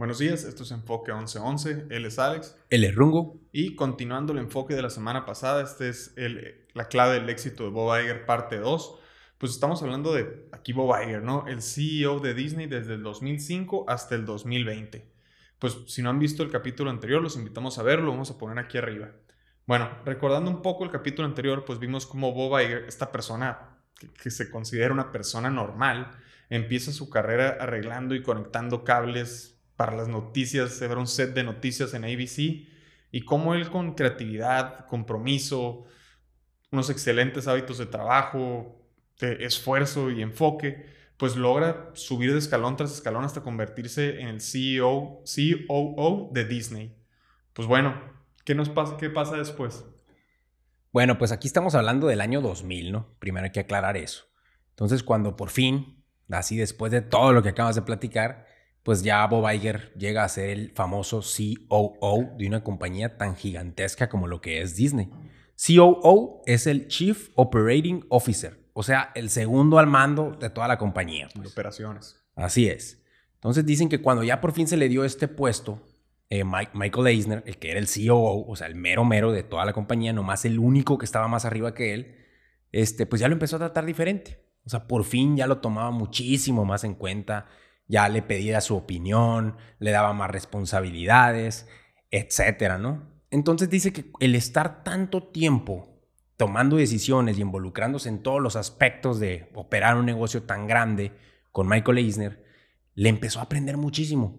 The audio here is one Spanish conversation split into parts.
Buenos días, esto es Enfoque 1111, él es Alex. Él es Rungo. Y continuando el enfoque de la semana pasada, este es el, la clave del éxito de Bob Iger parte 2. Pues estamos hablando de aquí Bob Iger, ¿no? El CEO de Disney desde el 2005 hasta el 2020. Pues si no han visto el capítulo anterior, los invitamos a verlo, vamos a poner aquí arriba. Bueno, recordando un poco el capítulo anterior, pues vimos cómo Bob Iger, esta persona que, que se considera una persona normal, empieza su carrera arreglando y conectando cables para las noticias, era un set de noticias en ABC, y cómo él con creatividad, compromiso, unos excelentes hábitos de trabajo, de esfuerzo y enfoque, pues logra subir de escalón tras escalón hasta convertirse en el CEO, COO de Disney. Pues bueno, ¿qué nos pasa, qué pasa después? Bueno, pues aquí estamos hablando del año 2000, ¿no? Primero hay que aclarar eso. Entonces, cuando por fin, así después de todo lo que acabas de platicar, pues ya Bob Iger llega a ser el famoso COO de una compañía tan gigantesca como lo que es Disney. COO es el Chief Operating Officer, o sea, el segundo al mando de toda la compañía. De operaciones. Así es. Entonces dicen que cuando ya por fin se le dio este puesto, eh, Michael Eisner, el que era el COO, o sea, el mero mero de toda la compañía, nomás el único que estaba más arriba que él, este, pues ya lo empezó a tratar diferente. O sea, por fin ya lo tomaba muchísimo más en cuenta ya le pedía su opinión, le daba más responsabilidades, etcétera, ¿no? Entonces dice que el estar tanto tiempo tomando decisiones y involucrándose en todos los aspectos de operar un negocio tan grande con Michael Eisner, le empezó a aprender muchísimo.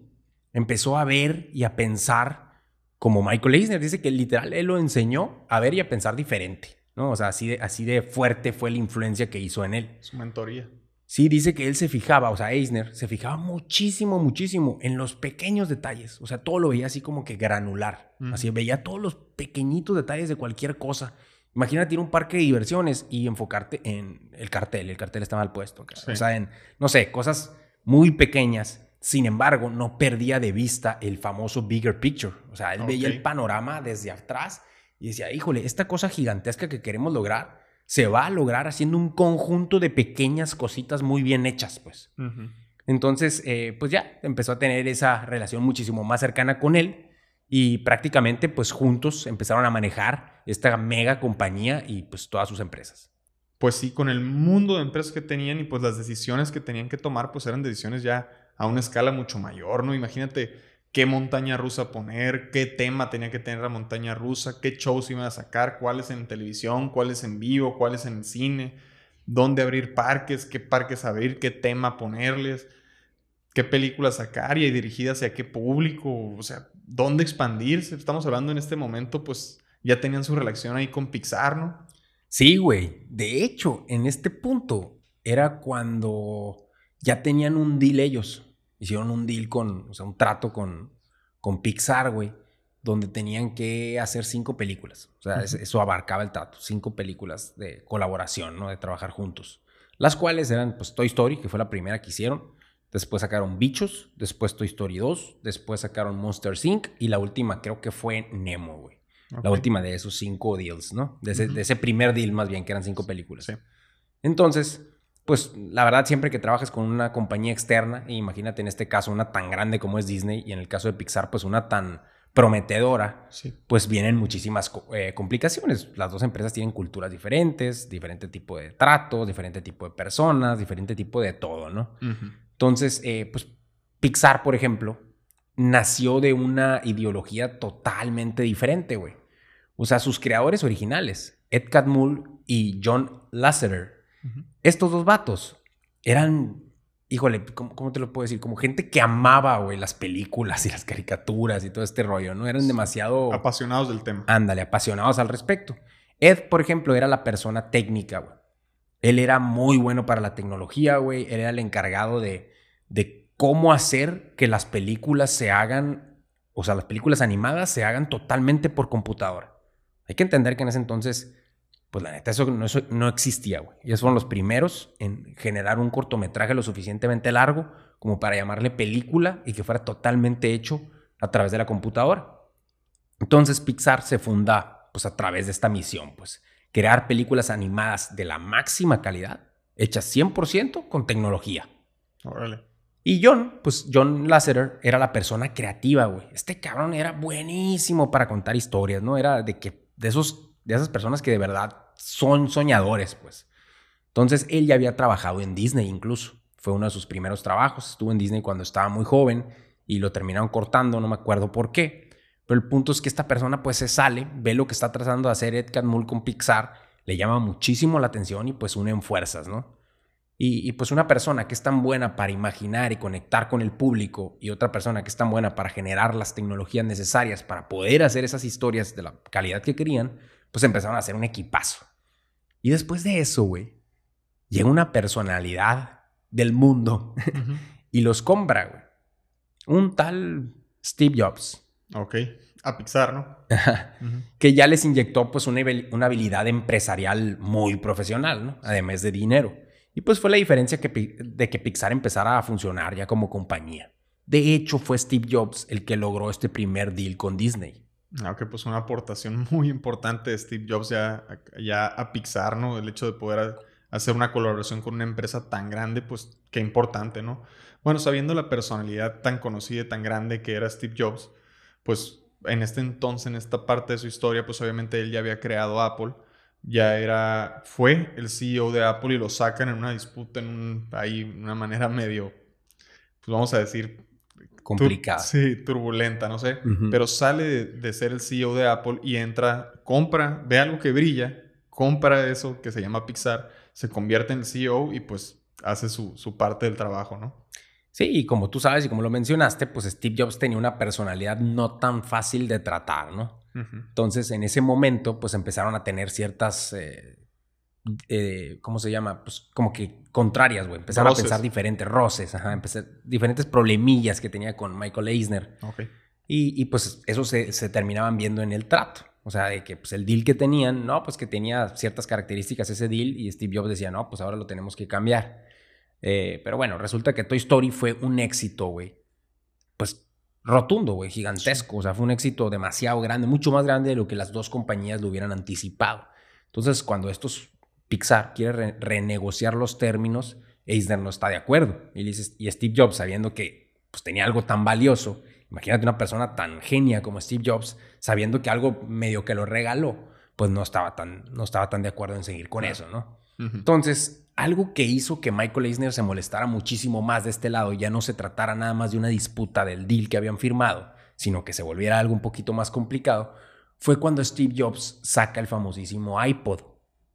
Empezó a ver y a pensar como Michael Eisner. Dice que literal él lo enseñó a ver y a pensar diferente. ¿no? O sea, así de, así de fuerte fue la influencia que hizo en él. Su mentoría. Sí, dice que él se fijaba, o sea, Eisner se fijaba muchísimo, muchísimo en los pequeños detalles. O sea, todo lo veía así como que granular. Así veía todos los pequeñitos detalles de cualquier cosa. Imagínate ir a un parque de diversiones y enfocarte en el cartel. El cartel está mal puesto. O sea, en, no sé, cosas muy pequeñas. Sin embargo, no perdía de vista el famoso bigger picture. O sea, él veía el panorama desde atrás y decía, híjole, esta cosa gigantesca que queremos lograr se va a lograr haciendo un conjunto de pequeñas cositas muy bien hechas, pues. Entonces, eh, pues ya empezó a tener esa relación muchísimo más cercana con él y prácticamente, pues juntos empezaron a manejar esta mega compañía y pues todas sus empresas. Pues sí, con el mundo de empresas que tenían y pues las decisiones que tenían que tomar, pues eran decisiones ya a una escala mucho mayor, ¿no? Imagínate qué montaña rusa poner, qué tema tenía que tener la montaña rusa, qué shows iban a sacar, cuáles en televisión, cuáles en vivo, cuáles en cine, dónde abrir parques, qué parques abrir, qué tema ponerles, qué películas sacar y dirigidas hacia qué público, o sea, dónde expandirse. Estamos hablando en este momento, pues ya tenían su relación ahí con Pixar, ¿no? Sí, güey. De hecho, en este punto era cuando ya tenían un deal ellos hicieron un deal con, o sea, un trato con, con Pixar, güey, donde tenían que hacer cinco películas. O sea, eso abarcaba el trato, cinco películas de colaboración, ¿no? De trabajar juntos. Las cuales eran, pues, Toy Story, que fue la primera que hicieron. Después sacaron Bichos, después Toy Story 2, después sacaron Monster Inc. y la última creo que fue Nemo, güey. La última de esos cinco deals, ¿no? De ese, de ese, primer deal más bien, que eran cinco películas. Sí. Entonces, pues la verdad siempre que trabajas con una compañía externa, imagínate en este caso una tan grande como es Disney y en el caso de Pixar pues una tan prometedora, pues vienen muchísimas eh, complicaciones. Las dos empresas tienen culturas diferentes, diferente tipo de trato, diferente tipo de personas, diferente tipo de todo, ¿no? Entonces, eh, pues Pixar, por ejemplo, nació de una ideología totalmente diferente, güey. O sea, sus creadores originales, Ed Catmull y John Lasseter, estos dos vatos eran, híjole, ¿cómo, te lo puedo decir? Como gente que amaba, güey, las películas y las caricaturas y todo este rollo, ¿no? Eran demasiado... Apasionados del tema. Ándale, apasionados al respecto. Ed, por ejemplo, era la persona técnica, güey. Él era muy bueno para la tecnología, güey. Él era el encargado de, de cómo hacer que las películas se hagan, o sea, las películas animadas se hagan totalmente por computadora. Hay que entender que en ese entonces pues la neta, eso no, existía, güey. Ellos fueron los primeros en generar un cortometraje lo suficientemente largo como para llamarle película y que fuera totalmente hecho a través de la computadora. Entonces Pixar se funda pues a través de esta misión, pues crear películas animadas de la máxima calidad, hechas 100% con tecnología. Órale. Y John, pues John Lasseter era la persona creativa, güey. Este cabrón era buenísimo para contar historias, ¿no? Era de que de esos de esas personas que de verdad son soñadores, pues. Entonces él ya había trabajado en Disney incluso. Fue uno de sus primeros trabajos. Estuvo en Disney cuando estaba muy joven y lo terminaron cortando, no me acuerdo por qué. Pero el punto es que esta persona pues se sale, ve lo que está tratando de hacer Ed Catmull con Pixar, le llama muchísimo la atención y pues unen fuerzas, ¿no? Y, y, pues una persona que es tan buena para imaginar y conectar con el público y otra persona que es tan buena para generar las tecnologías necesarias para poder hacer esas historias de la calidad que querían, pues empezaron a hacer un equipazo. Y después de eso, güey, llega una personalidad del mundo y los compra, güey. Un tal Steve Jobs. Ok. A Pixar, ¿no? Que ya les inyectó pues una, una, habilidad empresarial muy profesional, ¿no? Además de dinero. Y pues fue la diferencia que, de que Pixar empezara a funcionar ya como compañía. De hecho, fue Steve Jobs el que logró este primer deal con Disney. Aunque pues una aportación muy importante de Steve Jobs ya, ya a Pixar, ¿no? El hecho de poder hacer una colaboración con una empresa tan grande, pues qué importante, ¿no? Bueno, sabiendo la personalidad tan conocida y tan grande que era Steve Jobs, pues en este entonces, en esta parte de su historia, pues obviamente él ya había creado Apple, ya era, fue el CEO de Apple y lo sacan en una disputa, en un, ahí, una manera medio, pues vamos a decir, complicada. sí, turbulenta, no sé. Pero sale de, ser el CEO de Apple y entra, compra, ve algo que brilla, compra eso que se llama Pixar, se convierte en CEO y pues hace su, su parte del trabajo, ¿no? Sí, y como tú sabes y como lo mencionaste, pues Steve Jobs tenía una personalidad no tan fácil de tratar, ¿no? Entonces, en ese momento, pues empezaron a tener ciertas eh, eh, ¿cómo se llama? Pues como que contrarias, güey. Empezaron a pensar diferentes roces, ajá, empecé, diferentes problemillas que tenía con Michael Eisner. Y, pues eso se, terminaban viendo en el trato. O sea, de que pues, el deal que tenían, no, pues que tenía ciertas características ese deal y Steve Jobs decía, no, pues ahora lo tenemos que cambiar. Eh, pero bueno, resulta que Toy Story fue un éxito, güey. Pues rotundo, güey, gigantesco. O sea, fue un éxito demasiado grande, mucho más grande de lo que las dos compañías lo hubieran anticipado. Entonces, cuando estos Pixar quiere renegociar los términos, Eisner no está de acuerdo. Y, y Steve Jobs, sabiendo que pues, tenía algo tan valioso, imagínate una persona tan genia como Steve Jobs, sabiendo que algo medio que lo regaló, pues no estaba tan, no estaba tan de acuerdo en seguir con eso, ¿no? Entonces, algo que hizo que Michael Eisner se molestara muchísimo más de este lado, ya no se tratara nada más de una disputa del deal que habían firmado, sino que se volviera algo un poquito más complicado, fue cuando Steve Jobs saca el famosísimo iPod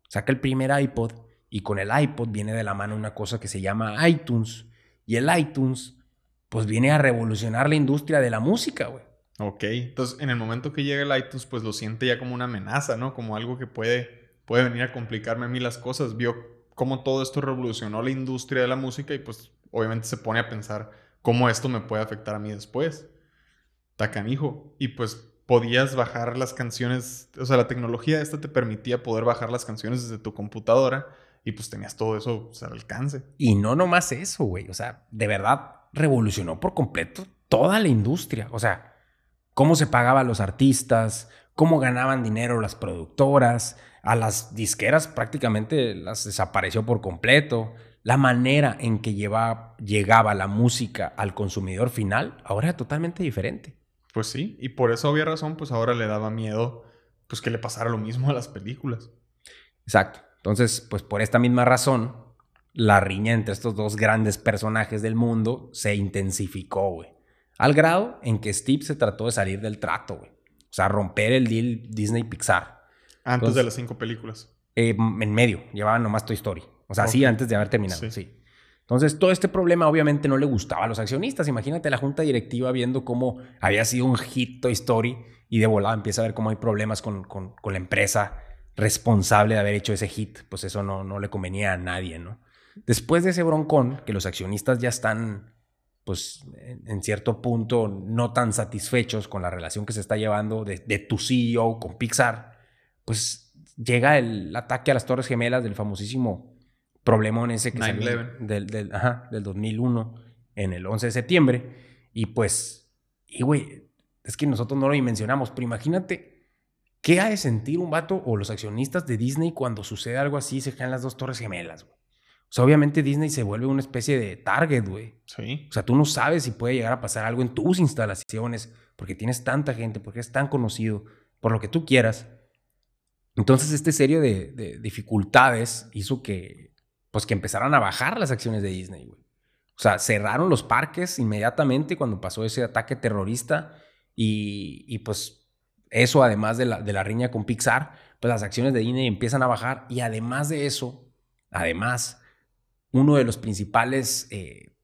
Saca el primer iPod y con el iPod viene de la mano una cosa que se llama iTunes. Y el iTunes, pues viene a revolucionar la industria de la música, güey. Ok, entonces en el momento que llega el iTunes, pues lo siente ya como una amenaza, ¿no? Como algo que puede, puede venir a complicarme a mí las cosas. Vio cómo todo esto revolucionó la industria de la música y pues obviamente se pone a pensar cómo esto me puede afectar a mí después. Tacanijo. Y pues podías bajar las canciones, o sea, la tecnología esta te permitía poder bajar las canciones desde tu computadora y pues tenías todo eso al alcance. Y no nomás eso, güey, o sea, de verdad revolucionó por completo toda la industria, o sea, cómo se pagaba a los artistas, cómo ganaban dinero las productoras, a las disqueras prácticamente las desapareció por completo. La manera en que llegaba la música al consumidor final ahora era totalmente diferente. Pues sí, y por esa obvia razón, pues ahora le daba miedo pues que le pasara lo mismo a las películas. Exacto. Entonces, pues por esta misma razón, la riña entre estos dos grandes personajes del mundo se intensificó, güey. Al grado en que Steve se trató de salir del trato, güey. O sea, romper el deal Disney-Pixar. Antes de las cinco películas. Eh, en medio, llevaban nomás Toy Story. O sea, sí, antes de haber terminado, sí. Entonces, todo este problema obviamente no le gustaba a los accionistas. Imagínate la junta directiva viendo cómo había sido un hit Toy Story y de volada empieza a ver cómo hay problemas con, con, la empresa responsable de haber hecho ese hit. Pues eso no, no le convenía a nadie, ¿no? Después de ese broncón, que los accionistas ya están, pues, en, cierto punto no tan satisfechos con la relación que se está llevando de, de tu CEO con Pixar, pues llega el ataque a las Torres Gemelas del famosísimo problemón ese que salió del, del, ajá, del 2001 en el 11 de septiembre. Y pues, y güey, es que nosotros no lo mencionamos, pero imagínate qué ha de sentir un vato o los accionistas de Disney cuando sucede algo así y se caen las dos torres gemelas, güey. O sea, obviamente Disney se vuelve una especie de target, güey. Sí. O sea, tú no sabes si puede llegar a pasar algo en tus instalaciones porque tienes tanta gente, porque es tan conocido, por lo que tú quieras. Entonces, este serie de, de dificultades hizo que, pues, que empezaran a bajar las acciones de Disney, güey. O sea, cerraron los parques inmediatamente cuando pasó ese ataque terrorista y, y pues eso, además de la, de la riña con Pixar, pues las acciones de Disney empiezan a bajar y además de eso, además, uno de los principales eh,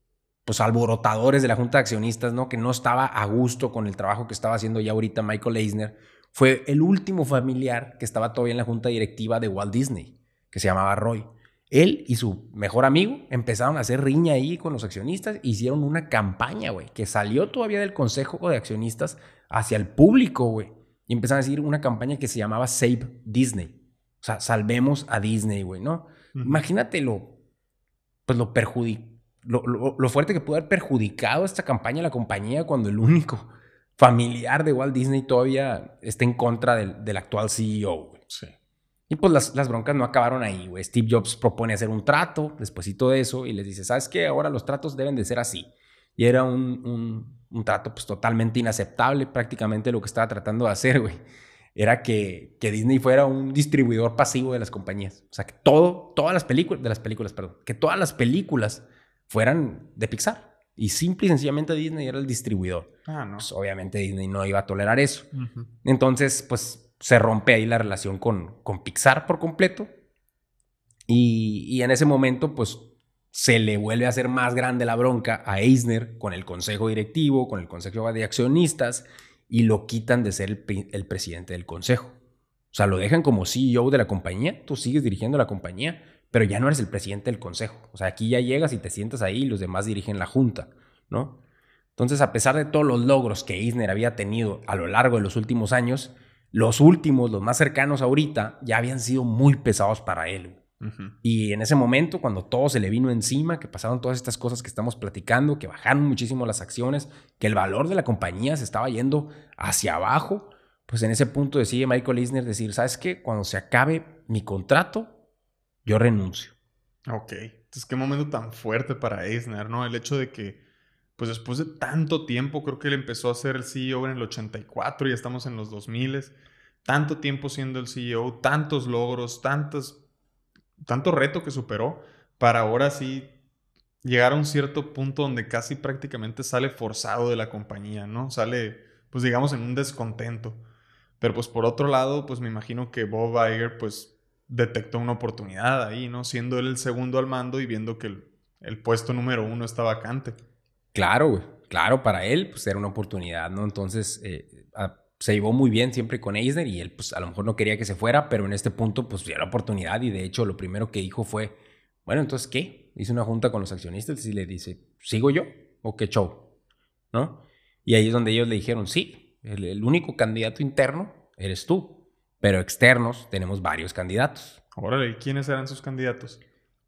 pues alborotadores de la junta de accionistas, ¿no? Que no estaba a gusto con el trabajo que estaba haciendo ya ahorita Michael Eisner, fue el último familiar que estaba todavía en la junta directiva de Walt Disney, que se llamaba Roy. Él y su mejor amigo empezaron a hacer riña ahí con los accionistas, hicieron una campaña, güey, que salió todavía del consejo de accionistas hacia el público, güey. Y empezaron a decir una campaña que se llamaba Save Disney. O sea, salvemos a Disney, güey, ¿no? Imagínate lo, pues lo, lo, lo, fuerte que pudo haber perjudicado esta campaña a la compañía cuando el único familiar de Walt Disney todavía está en contra del, del actual CEO, güey. Sí. Y pues las, las, broncas no acabaron ahí, güey. Steve Jobs propone hacer un trato despuésito de eso y les dice, ¿sabes qué? Ahora los tratos deben de ser así. Y era un, un, un trato pues totalmente inaceptable, prácticamente lo que estaba tratando de hacer, güey. Era que, que, Disney fuera un distribuidor pasivo de las compañías. O sea, que todo, todas las películas, de las películas, perdón, que todas las películas fueran de Pixar. Y simple y sencillamente Disney era el distribuidor. Ah, no. Pues obviamente Disney no iba a tolerar eso. Uh -huh. Entonces, pues se rompe ahí la relación con, con Pixar por completo. Y, y, en ese momento, pues se le vuelve a hacer más grande la bronca a Eisner con el consejo directivo, con el consejo de accionistas, y lo quitan de ser el, presidente del consejo. O sea, lo dejan como CEO de la compañía, tú sigues dirigiendo la compañía, pero ya no eres el presidente del consejo. O sea, aquí ya llegas y te sientas ahí y los demás dirigen la junta, ¿no? Entonces, a pesar de todos los logros que Eisner había tenido a lo largo de los últimos años, los últimos, los más cercanos ahorita, ya habían sido muy pesados para él. Uh -huh. Y en ese momento, cuando todo se le vino encima, que pasaron todas estas cosas que estamos platicando, que bajaron muchísimo las acciones, que el valor de la compañía se estaba yendo hacia abajo, pues en ese punto decide Michael Eisner decir, ¿sabes qué? Cuando se acabe mi contrato, yo renuncio. Ok. Entonces, qué momento tan fuerte para Eisner, ¿no? El hecho de que, pues después de tanto tiempo, creo que él empezó a ser el CEO en el 84 y estamos en los 2000, tanto tiempo siendo el CEO, tantos logros, tantos, tanto reto que superó, para ahora sí llegar a un cierto punto donde casi prácticamente sale forzado de la compañía, ¿no? Sale, pues digamos, en un descontento. Pero pues por otro lado, pues me imagino que Bob Iger, pues detectó una oportunidad ahí, ¿no? Siendo él el segundo al mando y viendo que el, el puesto número uno está vacante. Claro, güey. Claro, para él, pues era una oportunidad, ¿no? Entonces, eh, a, se llevó muy bien siempre con Eisner y él, pues a lo mejor no quería que se fuera, pero en este punto, pues dio la oportunidad y de hecho lo primero que dijo fue, bueno, entonces, ¿qué? Hice una junta con los accionistas y le dice, ¿sigo yo o qué show? ¿No? Y ahí es donde ellos le dijeron, sí, el, el único candidato interno eres tú, pero externos tenemos varios candidatos. Órale, ¿quiénes eran sus candidatos?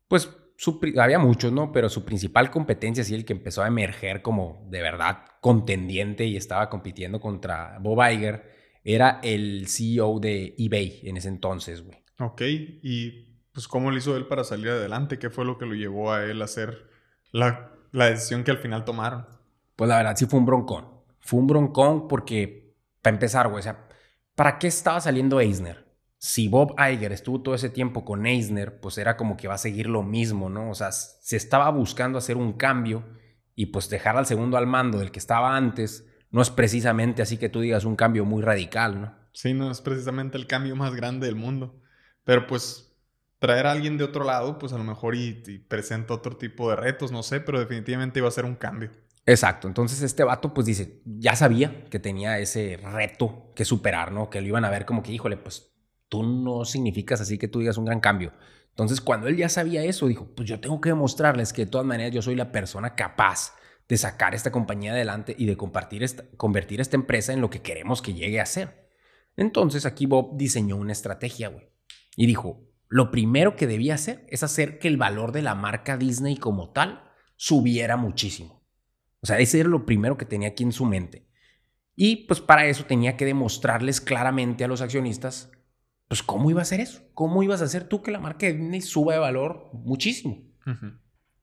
Pues su, había muchos, ¿no? Pero su principal competencia, sí, el que empezó a emerger como de verdad contendiente y estaba compitiendo contra Bob Iger, era el CEO de eBay en ese entonces, güey. Ok, y pues ¿cómo lo hizo él para salir adelante? ¿Qué fue lo que lo llevó a él a hacer la, la decisión que al final tomaron? Pues la verdad sí fue un broncón. Fue un broncón porque, para empezar, güey, o sea, ¿para qué estaba saliendo Eisner? Si Bob Iger estuvo todo ese tiempo con Eisner, pues era como que va a seguir lo mismo, ¿no? O sea, se estaba buscando hacer un cambio y pues dejar al segundo al mando del que estaba antes no es precisamente así que tú digas un cambio muy radical, ¿no? Sí, no es precisamente el cambio más grande del mundo. Pero pues traer a alguien de otro lado, pues a lo mejor y, y presenta otro tipo de retos, no sé, pero definitivamente iba a ser un cambio. Exacto, entonces este vato pues dice, ya sabía que tenía ese reto que superar, ¿no? Que lo iban a ver como que, híjole, pues tú no significas así que tú digas un gran cambio. Entonces, cuando él ya sabía eso, dijo, pues yo tengo que demostrarles que de todas maneras yo soy la persona capaz de sacar esta compañía adelante y de compartir esta, convertir esta empresa en lo que queremos que llegue a ser. Entonces, aquí Bob diseñó una estrategia, güey. Y dijo, lo primero que debía hacer es hacer que el valor de la marca Disney como tal subiera muchísimo. O sea, ese era lo primero que tenía aquí en su mente. Y pues para eso tenía que demostrarles claramente a los accionistas pues ¿cómo iba a ser eso? ¿Cómo ibas a hacer tú que la marca de Disney suba de valor muchísimo?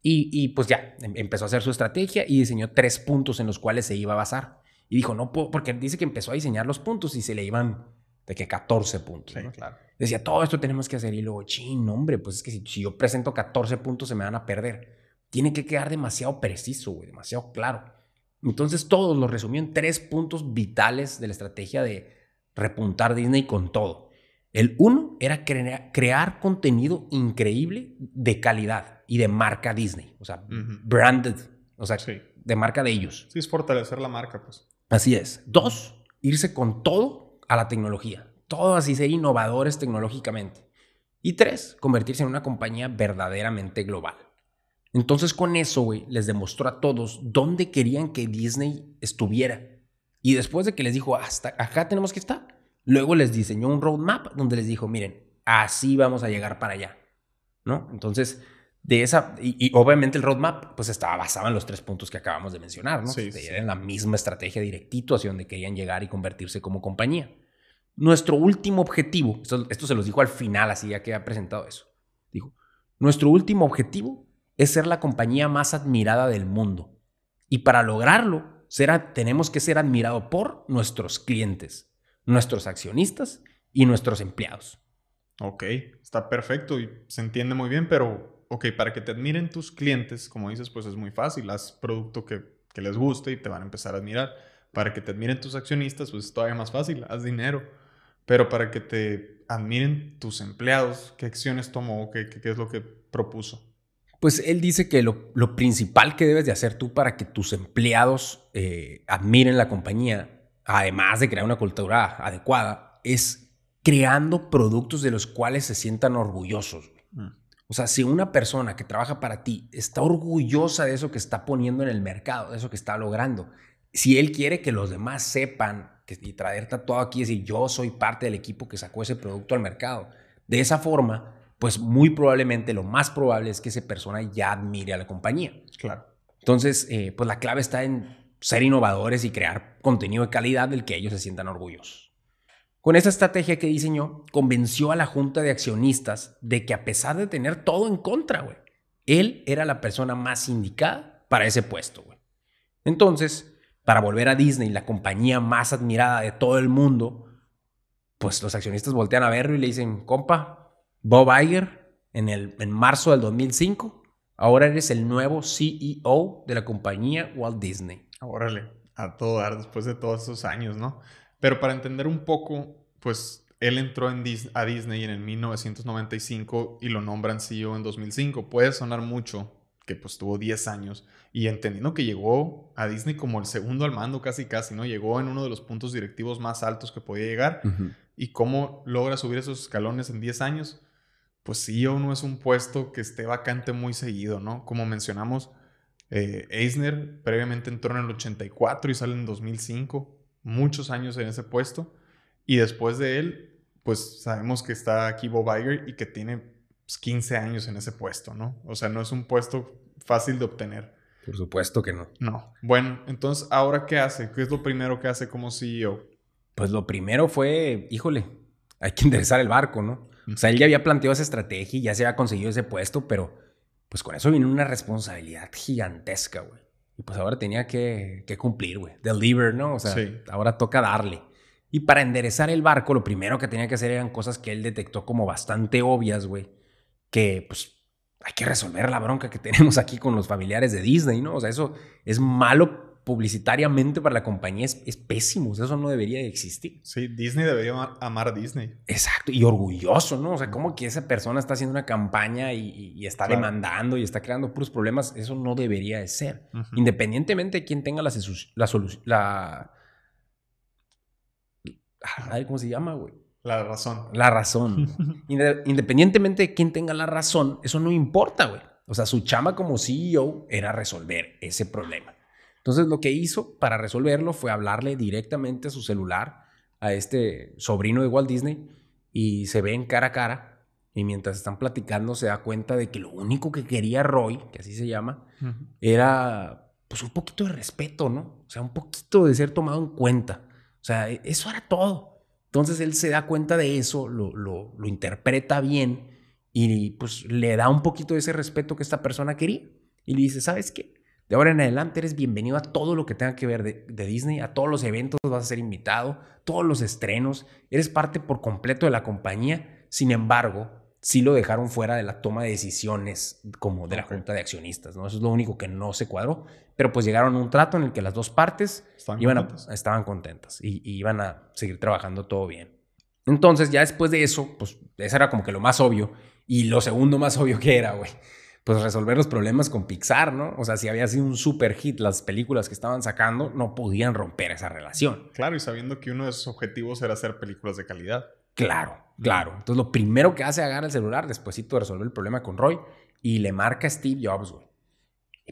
y, y, pues ya, em, empezó a hacer su estrategia y diseñó tres puntos en los cuales se iba a basar. Y dijo, no puedo, porque dice que empezó a diseñar los puntos y se le iban de que 14 puntos. claro. Decía, todo esto tenemos que hacer. Y luego, ching, hombre, pues es que si, si, yo presento 14 puntos se me van a perder. Tiene que quedar demasiado preciso, güey, demasiado claro. Entonces todos lo resumió en tres puntos vitales de la estrategia de repuntar Disney con todo. El uno era crear contenido increíble de calidad y de marca Disney, o sea, branded, o sea, de marca de ellos. Sí, es fortalecer la marca, pues. Así es. Dos, irse con todo a la tecnología, todo así ser innovadores tecnológicamente. Y tres, convertirse en una compañía verdaderamente global. Entonces con eso, güey, les demostró a todos dónde querían que Disney estuviera. Y después de que les dijo, hasta acá tenemos que estar, luego les diseñó un roadmap donde les dijo, miren, así vamos a llegar para allá. ¿No? Entonces, de esa, y, obviamente el roadmap pues estaba basado en los tres puntos que acabamos de mencionar, ¿no? Sí, Era en la misma estrategia directito hacia donde querían llegar y convertirse como compañía. Nuestro último objetivo, esto, esto se los dijo al final, así ya que ha presentado eso, dijo, nuestro último objetivo es ser la compañía más admirada del mundo. Y para lograrlo, tenemos que ser admirado por nuestros clientes, nuestros accionistas y nuestros empleados. Ok, está perfecto y se entiende muy bien, pero, ok, para que te admiren tus clientes, como dices, pues es muy fácil, haz producto que, que les guste y te van a empezar a admirar. Para que te admiren tus accionistas, pues es todavía más fácil, haz dinero. Pero para que te admiren tus empleados, ¿qué acciones tomó? ¿Qué, qué, qué es lo que propuso? Pues él dice que lo, principal que debes de hacer tú para que tus empleados eh, admiren la compañía, además de crear una cultura adecuada, es creando productos de los cuales se sientan orgullosos. Mm. O sea, si una persona que trabaja para ti está orgullosa de eso que está poniendo en el mercado, de eso que está logrando, si él quiere que los demás sepan que, y traer todo aquí y decir yo soy parte del equipo que sacó ese producto al mercado, de esa forma pues muy probablemente lo más probable es que esa persona ya admire a la compañía. Claro. Entonces, eh, pues la clave está en ser innovadores y crear contenido de calidad del que ellos se sientan orgullosos. Con esa estrategia que diseñó, convenció a la junta de accionistas de que a pesar de tener todo en contra, él era la persona más indicada para ese puesto. Entonces, para volver a Disney, la compañía más admirada de todo el mundo, pues los accionistas voltean a verlo y le dicen, compa, Bob Iger en, el, en marzo del 2005. Ahora eres el nuevo CEO de la compañía Walt Disney. Órale, a todo dar después de todos esos años, ¿no? Pero para entender un poco, pues él entró en a Disney en el 1995 y lo nombran CEO en 2005. Puede sonar mucho, que pues tuvo 10 años, y entendiendo que llegó a Disney como el segundo al mando casi casi, ¿no? Llegó en uno de los puntos directivos más altos que podía llegar, y cómo logra subir esos escalones en 10 años, pues CEO no es un puesto que esté vacante muy seguido, ¿no? Como mencionamos, eh, Eisner previamente entró en el 84 y sale en 2005, muchos años en ese puesto. Y después de él, pues sabemos que está aquí Bob Iger y que tiene 15 pues, años en ese puesto, ¿no? O sea, no es un puesto fácil de obtener. Por supuesto que no. No. Bueno, entonces, ¿ahora qué hace? ¿Qué es lo primero que hace como CEO? Pues lo primero fue, híjole, hay que enderezar el barco, ¿no? O sea, él ya había planteado esa estrategia y ya se había conseguido ese puesto, pero pues con eso viene una responsabilidad gigantesca, güey. Y pues ahora tenía que, cumplir, güey. Deliver, ¿no? O sea, ahora toca darle. Y para enderezar el barco, lo primero que tenía que hacer eran cosas que él detectó como bastante obvias, güey. Que pues hay que resolver la bronca que tenemos aquí con los familiares de Disney, ¿no? O sea, eso es malo publicitariamente para la compañía es, pésimo. eso no debería de existir. Sí, Disney debería amar a Disney. Exacto, y orgulloso, ¿no? O sea, como que esa persona está haciendo una campaña y, está demandando y está creando puros problemas, eso no debería de ser. Independientemente de quién tenga la, la solución, la... ¿Cómo se llama, güey? La razón. La razón. Independientemente de quién tenga la razón, eso no importa, güey. O sea, su chama como CEO era resolver ese problema. Entonces lo que hizo para resolverlo fue hablarle directamente a su celular a este sobrino de Walt Disney y se ven cara a cara y mientras están platicando se da cuenta de que lo único que quería Roy, que así se llama, era pues un poquito de respeto, ¿no? O sea, un poquito de ser tomado en cuenta. O sea, e, eso era todo. Entonces él se da cuenta de eso, lo, lo, lo interpreta bien y pues le da un poquito de ese respeto que esta persona quería. Y le dice, ¿sabes qué? De ahora en adelante eres bienvenido a todo lo que tenga que ver de, Disney, a todos los eventos vas a ser invitado, todos los estrenos, eres parte por completo de la compañía. Sin embargo, sí lo dejaron fuera de la toma de decisiones como de la junta de accionistas, ¿no? Eso es lo único que no se cuadró, pero pues llegaron a un trato en el que las dos partes estaban, iban contentas. estaban contentas y, iban a seguir trabajando todo bien. Entonces ya después de eso, pues eso era como que lo más obvio y lo segundo más obvio que era, güey, pues resolver los problemas con Pixar, ¿no? O sea, si había sido un super hit las películas que estaban sacando, no podían romper esa relación. Claro, y sabiendo que uno de sus objetivos era hacer películas de calidad. Claro, claro. Entonces lo primero que hace, agarra el celular, después de resolver el problema con Roy y le marca a Steve Jobs, güey.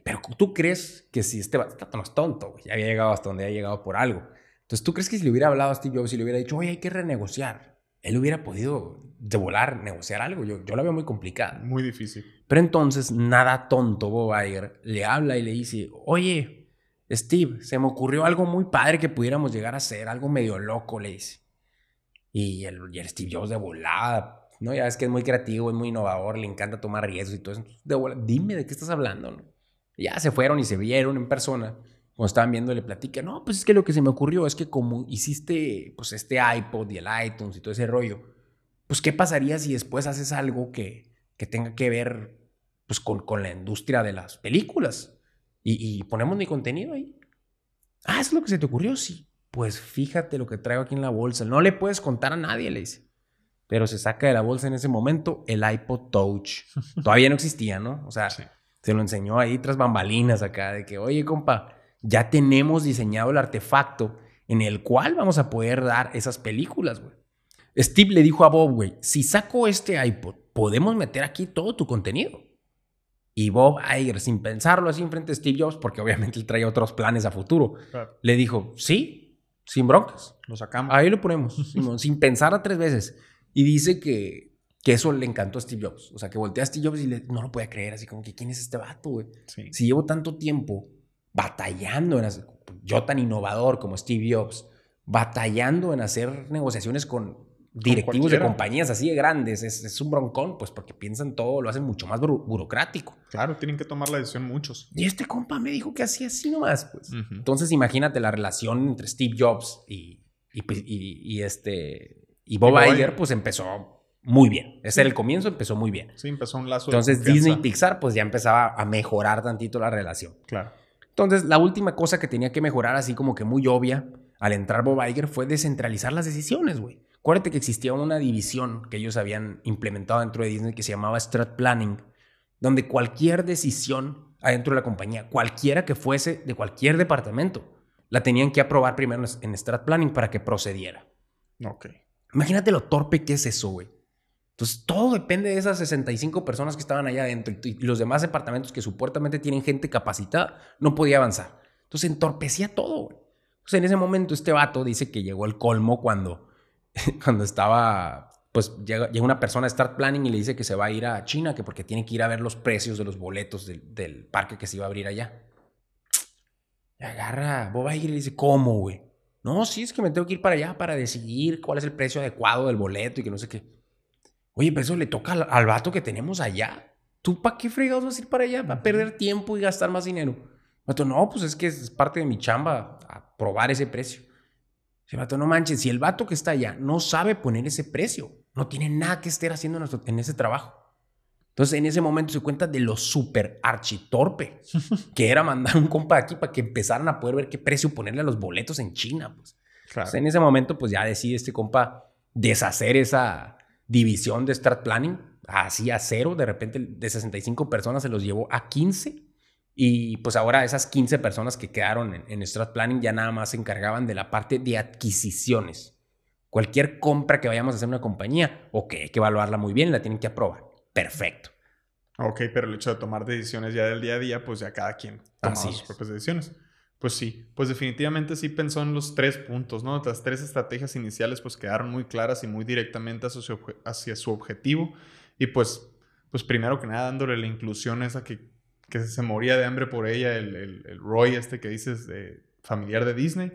Pero tú crees que si este vato no es tonto, güey, ya había llegado hasta donde había llegado por algo. Entonces tú crees que si le hubiera hablado a Steve Jobs y le hubiera dicho, oye, hay que renegociar, él hubiera podido de volar, negociar algo. Yo, yo la veo muy complicada. Muy difícil. Pero entonces, nada tonto, Bob Iger le habla y le dice, oye, Steve, se me ocurrió algo muy padre que pudiéramos llegar a hacer, algo medio loco, le dice. Y el, Steve Jobs de volada, ¿no? Ya ves que es muy creativo, es muy innovador, le encanta tomar riesgos y todo eso. De volada, dime de qué estás hablando, ¿no? ya se fueron y se vieron en persona. Cuando estaban viendo, le platica, no, pues es que lo que se me ocurrió es que como hiciste, pues este iPod y el iTunes y todo ese rollo, pues qué pasaría si después haces algo que, que tenga que ver, pues con, con la industria de las películas y, y ponemos mi contenido ahí. Ah, es lo que se te ocurrió, sí. Pues fíjate lo que traigo aquí en la bolsa. No le puedes contar a nadie, le dice. Pero se saca de la bolsa en ese momento el iPod Touch. Todavía no existía, ¿no? O sea, se lo enseñó ahí tras bambalinas acá, de que, oye, compa, ya tenemos diseñado el artefacto en el cual vamos a poder dar esas películas, güey. Steve le dijo a Bob, güey, si saco este iPod, podemos meter aquí todo tu contenido. Y Bob Iger, sin pensarlo así enfrente de Steve Jobs, porque obviamente él traía otros planes a futuro, le dijo, sí, sin broncas. Lo sacamos. Ahí lo ponemos, sin pensar a tres veces. Y dice que, que eso le encantó a Steve Jobs. O sea, que voltea a Steve Jobs y le, no lo puede creer, así como que, ¿quién es este vato, güey? Si llevo tanto tiempo batallando en hacer, yo tan innovador como Steve Jobs, batallando en hacer negociaciones con directivos de compañías así de grandes, es, un broncón, pues porque piensan todo, lo hacen mucho más burocrático. Claro, tienen que tomar la decisión muchos. Y este compa me dijo que hacía así nomás, pues. Entonces imagínate la relación entre Steve Jobs y, y, pues, este, y Bob, Iger, pues empezó muy bien. Ese era el comienzo, empezó muy bien. Sí, empezó un lazo. Entonces Disney y Pixar, pues ya empezaba a mejorar tantito la relación. Claro. Entonces, la última cosa que tenía que mejorar, así como que muy obvia, al entrar Bob Iger, fue descentralizar las decisiones, güey. Acuérdate que existía una división que ellos habían implementado dentro de Disney que se llamaba Strat Planning, donde cualquier decisión adentro de la compañía, cualquiera que fuese de cualquier departamento, la tenían que aprobar primero en Strat Planning para que procediera. Ok. Imagínate lo torpe que es eso, güey. Entonces, todo depende de esas 65 personas que estaban allá adentro y los demás departamentos que supuestamente tienen gente capacitada, no podía avanzar. Entonces, entorpecía todo. Entonces, en ese momento, este vato dice que llegó el colmo cuando cuando estaba, pues llega, una persona a Start Planning y le dice que se va a ir a China, que porque tiene que ir a ver los precios de los boletos del, parque que se iba a abrir allá. Y agarra Bob Iger y le dice, ¿cómo, güey? No, sí, es que me tengo que ir para allá para decidir cuál es el precio adecuado del boleto y que no sé qué. Oye, pero eso le toca al, vato que tenemos allá. ¿Tú para qué fregados vas a ir para allá? ¿Va a perder tiempo y gastar más dinero? Vato, no, pues es que es parte de mi chamba a probar ese precio. Ese vato, no manches, si el vato que está allá no sabe poner ese precio, no tiene nada que estar haciendo en, ese trabajo. Entonces, en ese momento se cuenta de lo súper architorpe que era mandar un compa aquí para que empezaran a poder ver qué precio ponerle a los boletos en China. Pues. en ese momento, pues ya decide este compa deshacer esa división de Start Planning así a cero. De repente, de 65 personas se los llevó a 15 y pues ahora esas 15 personas que quedaron en, en Strat Planning ya nada más se encargaban de la parte de adquisiciones. Cualquier compra que vayamos a hacer en una compañía, ok, hay que evaluarla muy bien, la tienen que aprobar. Perfecto. Ok, pero el hecho de tomar decisiones ya del día a día, pues ya cada quien toma sus propias decisiones. Pues sí, pues definitivamente sí pensó en los tres puntos, ¿no? Las tres estrategias iniciales pues quedaron muy claras y muy directamente hacia su, objetivo. Y pues, pues primero que nada dándole la inclusión esa que que se moría de hambre por ella, el, el, Roy este que dices, de, familiar de Disney.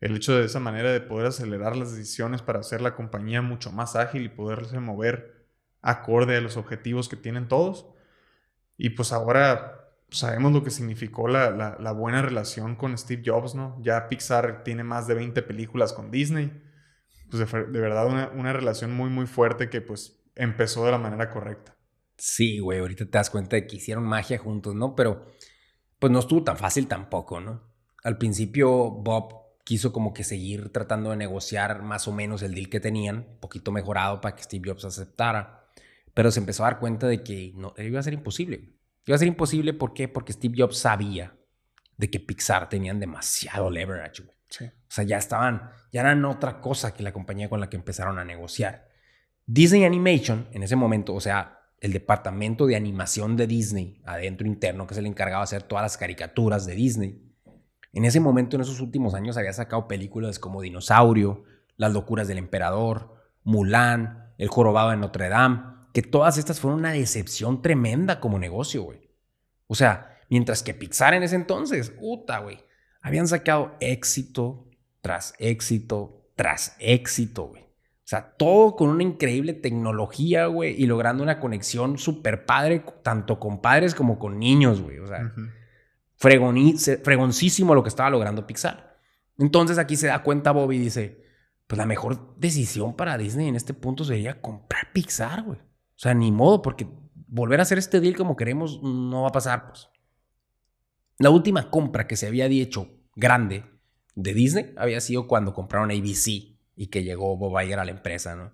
El hecho de esa manera de poder acelerar las decisiones para hacer la compañía mucho más ágil y poderse mover acorde a los objetivos que tienen todos. Y pues ahora sabemos lo que significó la, la, buena relación con Steve Jobs, ¿no? Ya Pixar tiene más de 20 películas con Disney. Pues de, verdad una, una, relación muy, muy fuerte que pues empezó de la manera correcta. Sí, güey, ahorita te das cuenta de que hicieron magia juntos, ¿no? Pero pues no estuvo tan fácil tampoco, ¿no? Al principio Bob quiso como que seguir tratando de negociar más o menos el deal que tenían, un poquito mejorado para que Steve Jobs aceptara, pero se empezó a dar cuenta de que no, iba a ser imposible. Iba a ser imposible, ¿por qué? Porque Steve Jobs sabía de que Pixar tenían demasiado leverage, güey. O sea, ya estaban, ya eran otra cosa que la compañía con la que empezaron a negociar. Disney Animation, en ese momento, o sea, el departamento de animación de Disney, adentro interno, que es el encargado de hacer todas las caricaturas de Disney, en ese momento, en esos últimos años, había sacado películas como Dinosaurio, Las locuras del emperador, Mulan, El jorobado de Notre Dame, que todas estas fueron una decepción tremenda como negocio, güey. O sea, mientras que Pixar en ese entonces, puta, güey, habían sacado éxito tras éxito tras éxito, güey. O sea, todo con una increíble tecnología, güey, y logrando una conexión súper padre, tanto con padres como con niños, güey. O sea, fregoncísimo lo que estaba logrando Pixar. Entonces aquí se da cuenta Bobby y dice, pues la mejor decisión para Disney en este punto sería comprar Pixar, güey. O sea, ni modo, porque volver a hacer este deal como queremos no va a pasar, pues. La última compra que se había dicho grande de Disney había sido cuando compraron ABC y que llegó Bob Iger a la empresa, ¿no?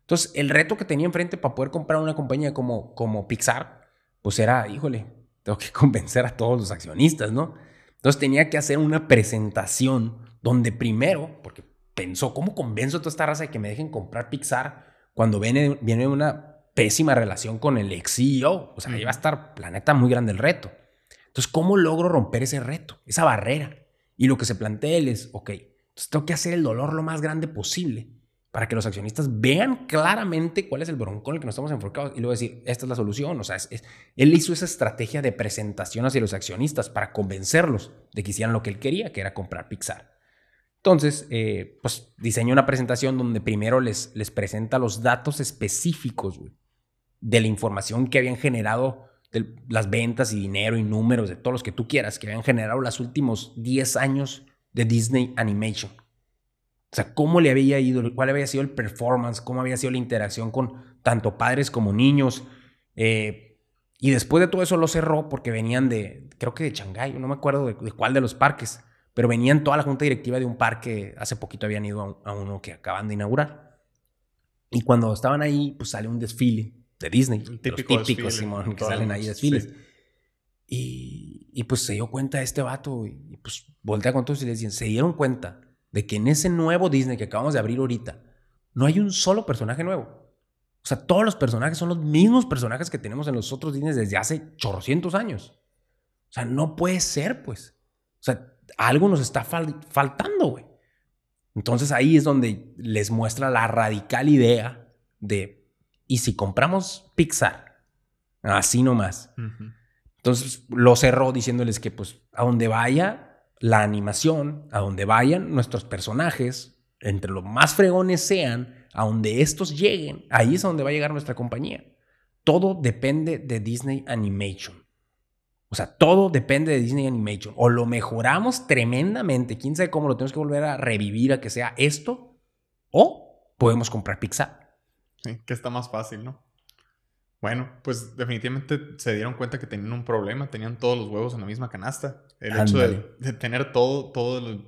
Entonces, el reto que tenía enfrente para poder comprar una compañía como, como Pixar, pues era, híjole, tengo que convencer a todos los accionistas, ¿no? Entonces tenía que hacer una presentación donde primero, porque pensó, ¿cómo convenzo a toda esta raza de que me dejen comprar Pixar cuando viene, viene una pésima relación con el ex CEO? O sea, ahí va a estar, planeta, muy grande el reto. Entonces, ¿cómo logro romper ese reto, esa barrera? Y lo que se plantea él es, ok, entonces tengo que hacer el dolor lo más grande posible para que los accionistas vean claramente cuál es el broncón en el que nos estamos enfocados y luego decir, esta es la solución. O sea, él hizo esa estrategia de presentación hacia los accionistas para convencerlos de que hicieran lo que él quería, que era comprar Pixar. Entonces, eh, pues diseñó una presentación donde primero les, les presenta los datos específicos de la información que habían generado de las ventas y dinero y números de todos los que tú quieras, que habían generado los últimos 10 años de Disney Animation. O sea, cómo le había ido, cuál había sido el performance, cómo había sido la interacción con tanto padres como niños. Eh, y después de todo eso lo cerró porque venían de, creo que de Shanghái, no me acuerdo de, cuál de los parques, pero venían toda la junta directiva de un parque, hace poquito habían ido a, uno que acaban de inaugurar. Y cuando estaban ahí, pues sale un desfile de Disney. típico los típicos, Simón, que salen ahí desfiles. Y, y, pues se dio cuenta este vato y, pues voltea con todos y le decían, se dieron cuenta de que en ese nuevo Disney que acabamos de abrir ahorita, no hay un solo personaje nuevo. O sea, todos los personajes son los mismos personajes que tenemos en los otros Disney desde hace chorrocientos años. O sea, no puede ser, pues. O sea, algo nos está faltando, güey. Entonces ahí es donde les muestra la radical idea de, ¿y si compramos Pixar? Así nomás. Entonces lo cerró diciéndoles que pues a donde vaya, la animación, a donde vayan nuestros personajes, entre los más fregones sean, a donde estos lleguen, ahí es a donde va a llegar nuestra compañía. Todo depende de Disney Animation. O sea, todo depende de Disney Animation. O lo mejoramos tremendamente, quién sabe cómo lo tenemos que volver a revivir a que sea esto, o podemos comprar Pixar. Sí, que está más fácil, ¿no? Bueno, pues definitivamente se dieron cuenta que tenían un problema, tenían todos los huevos en la misma canasta. El hecho de, tener todo, todo el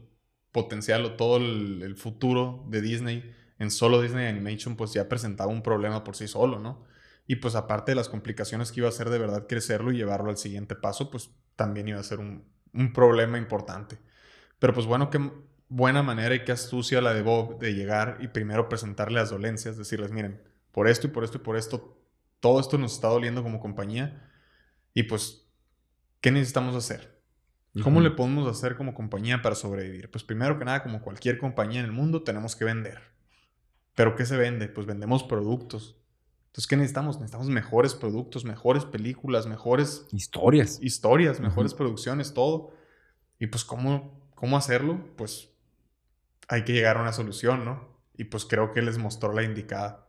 potencial o todo el, futuro de Disney en solo Disney Animation, pues ya presentaba un problema por sí solo, ¿no? Y pues aparte de las complicaciones que iba a ser de verdad crecerlo y llevarlo al siguiente paso, pues también iba a ser un, un problema importante. Pero pues bueno, qué buena manera y qué astucia la de Bob de llegar y primero presentarle las dolencias, decirles, miren, por esto y por esto y por esto todo esto nos está doliendo como compañía y pues, ¿qué necesitamos hacer? ¿Cómo le podemos hacer como compañía para sobrevivir? Pues primero que nada, como cualquier compañía en el mundo, tenemos que vender. ¿Pero qué se vende? Pues vendemos productos. Entonces, ¿qué necesitamos? Necesitamos mejores productos, mejores películas, mejores historias. Historias, mejores producciones, todo. Y pues, ¿cómo, ¿cómo hacerlo? Pues hay que llegar a una solución, ¿no? Y pues creo que les mostró la indicada.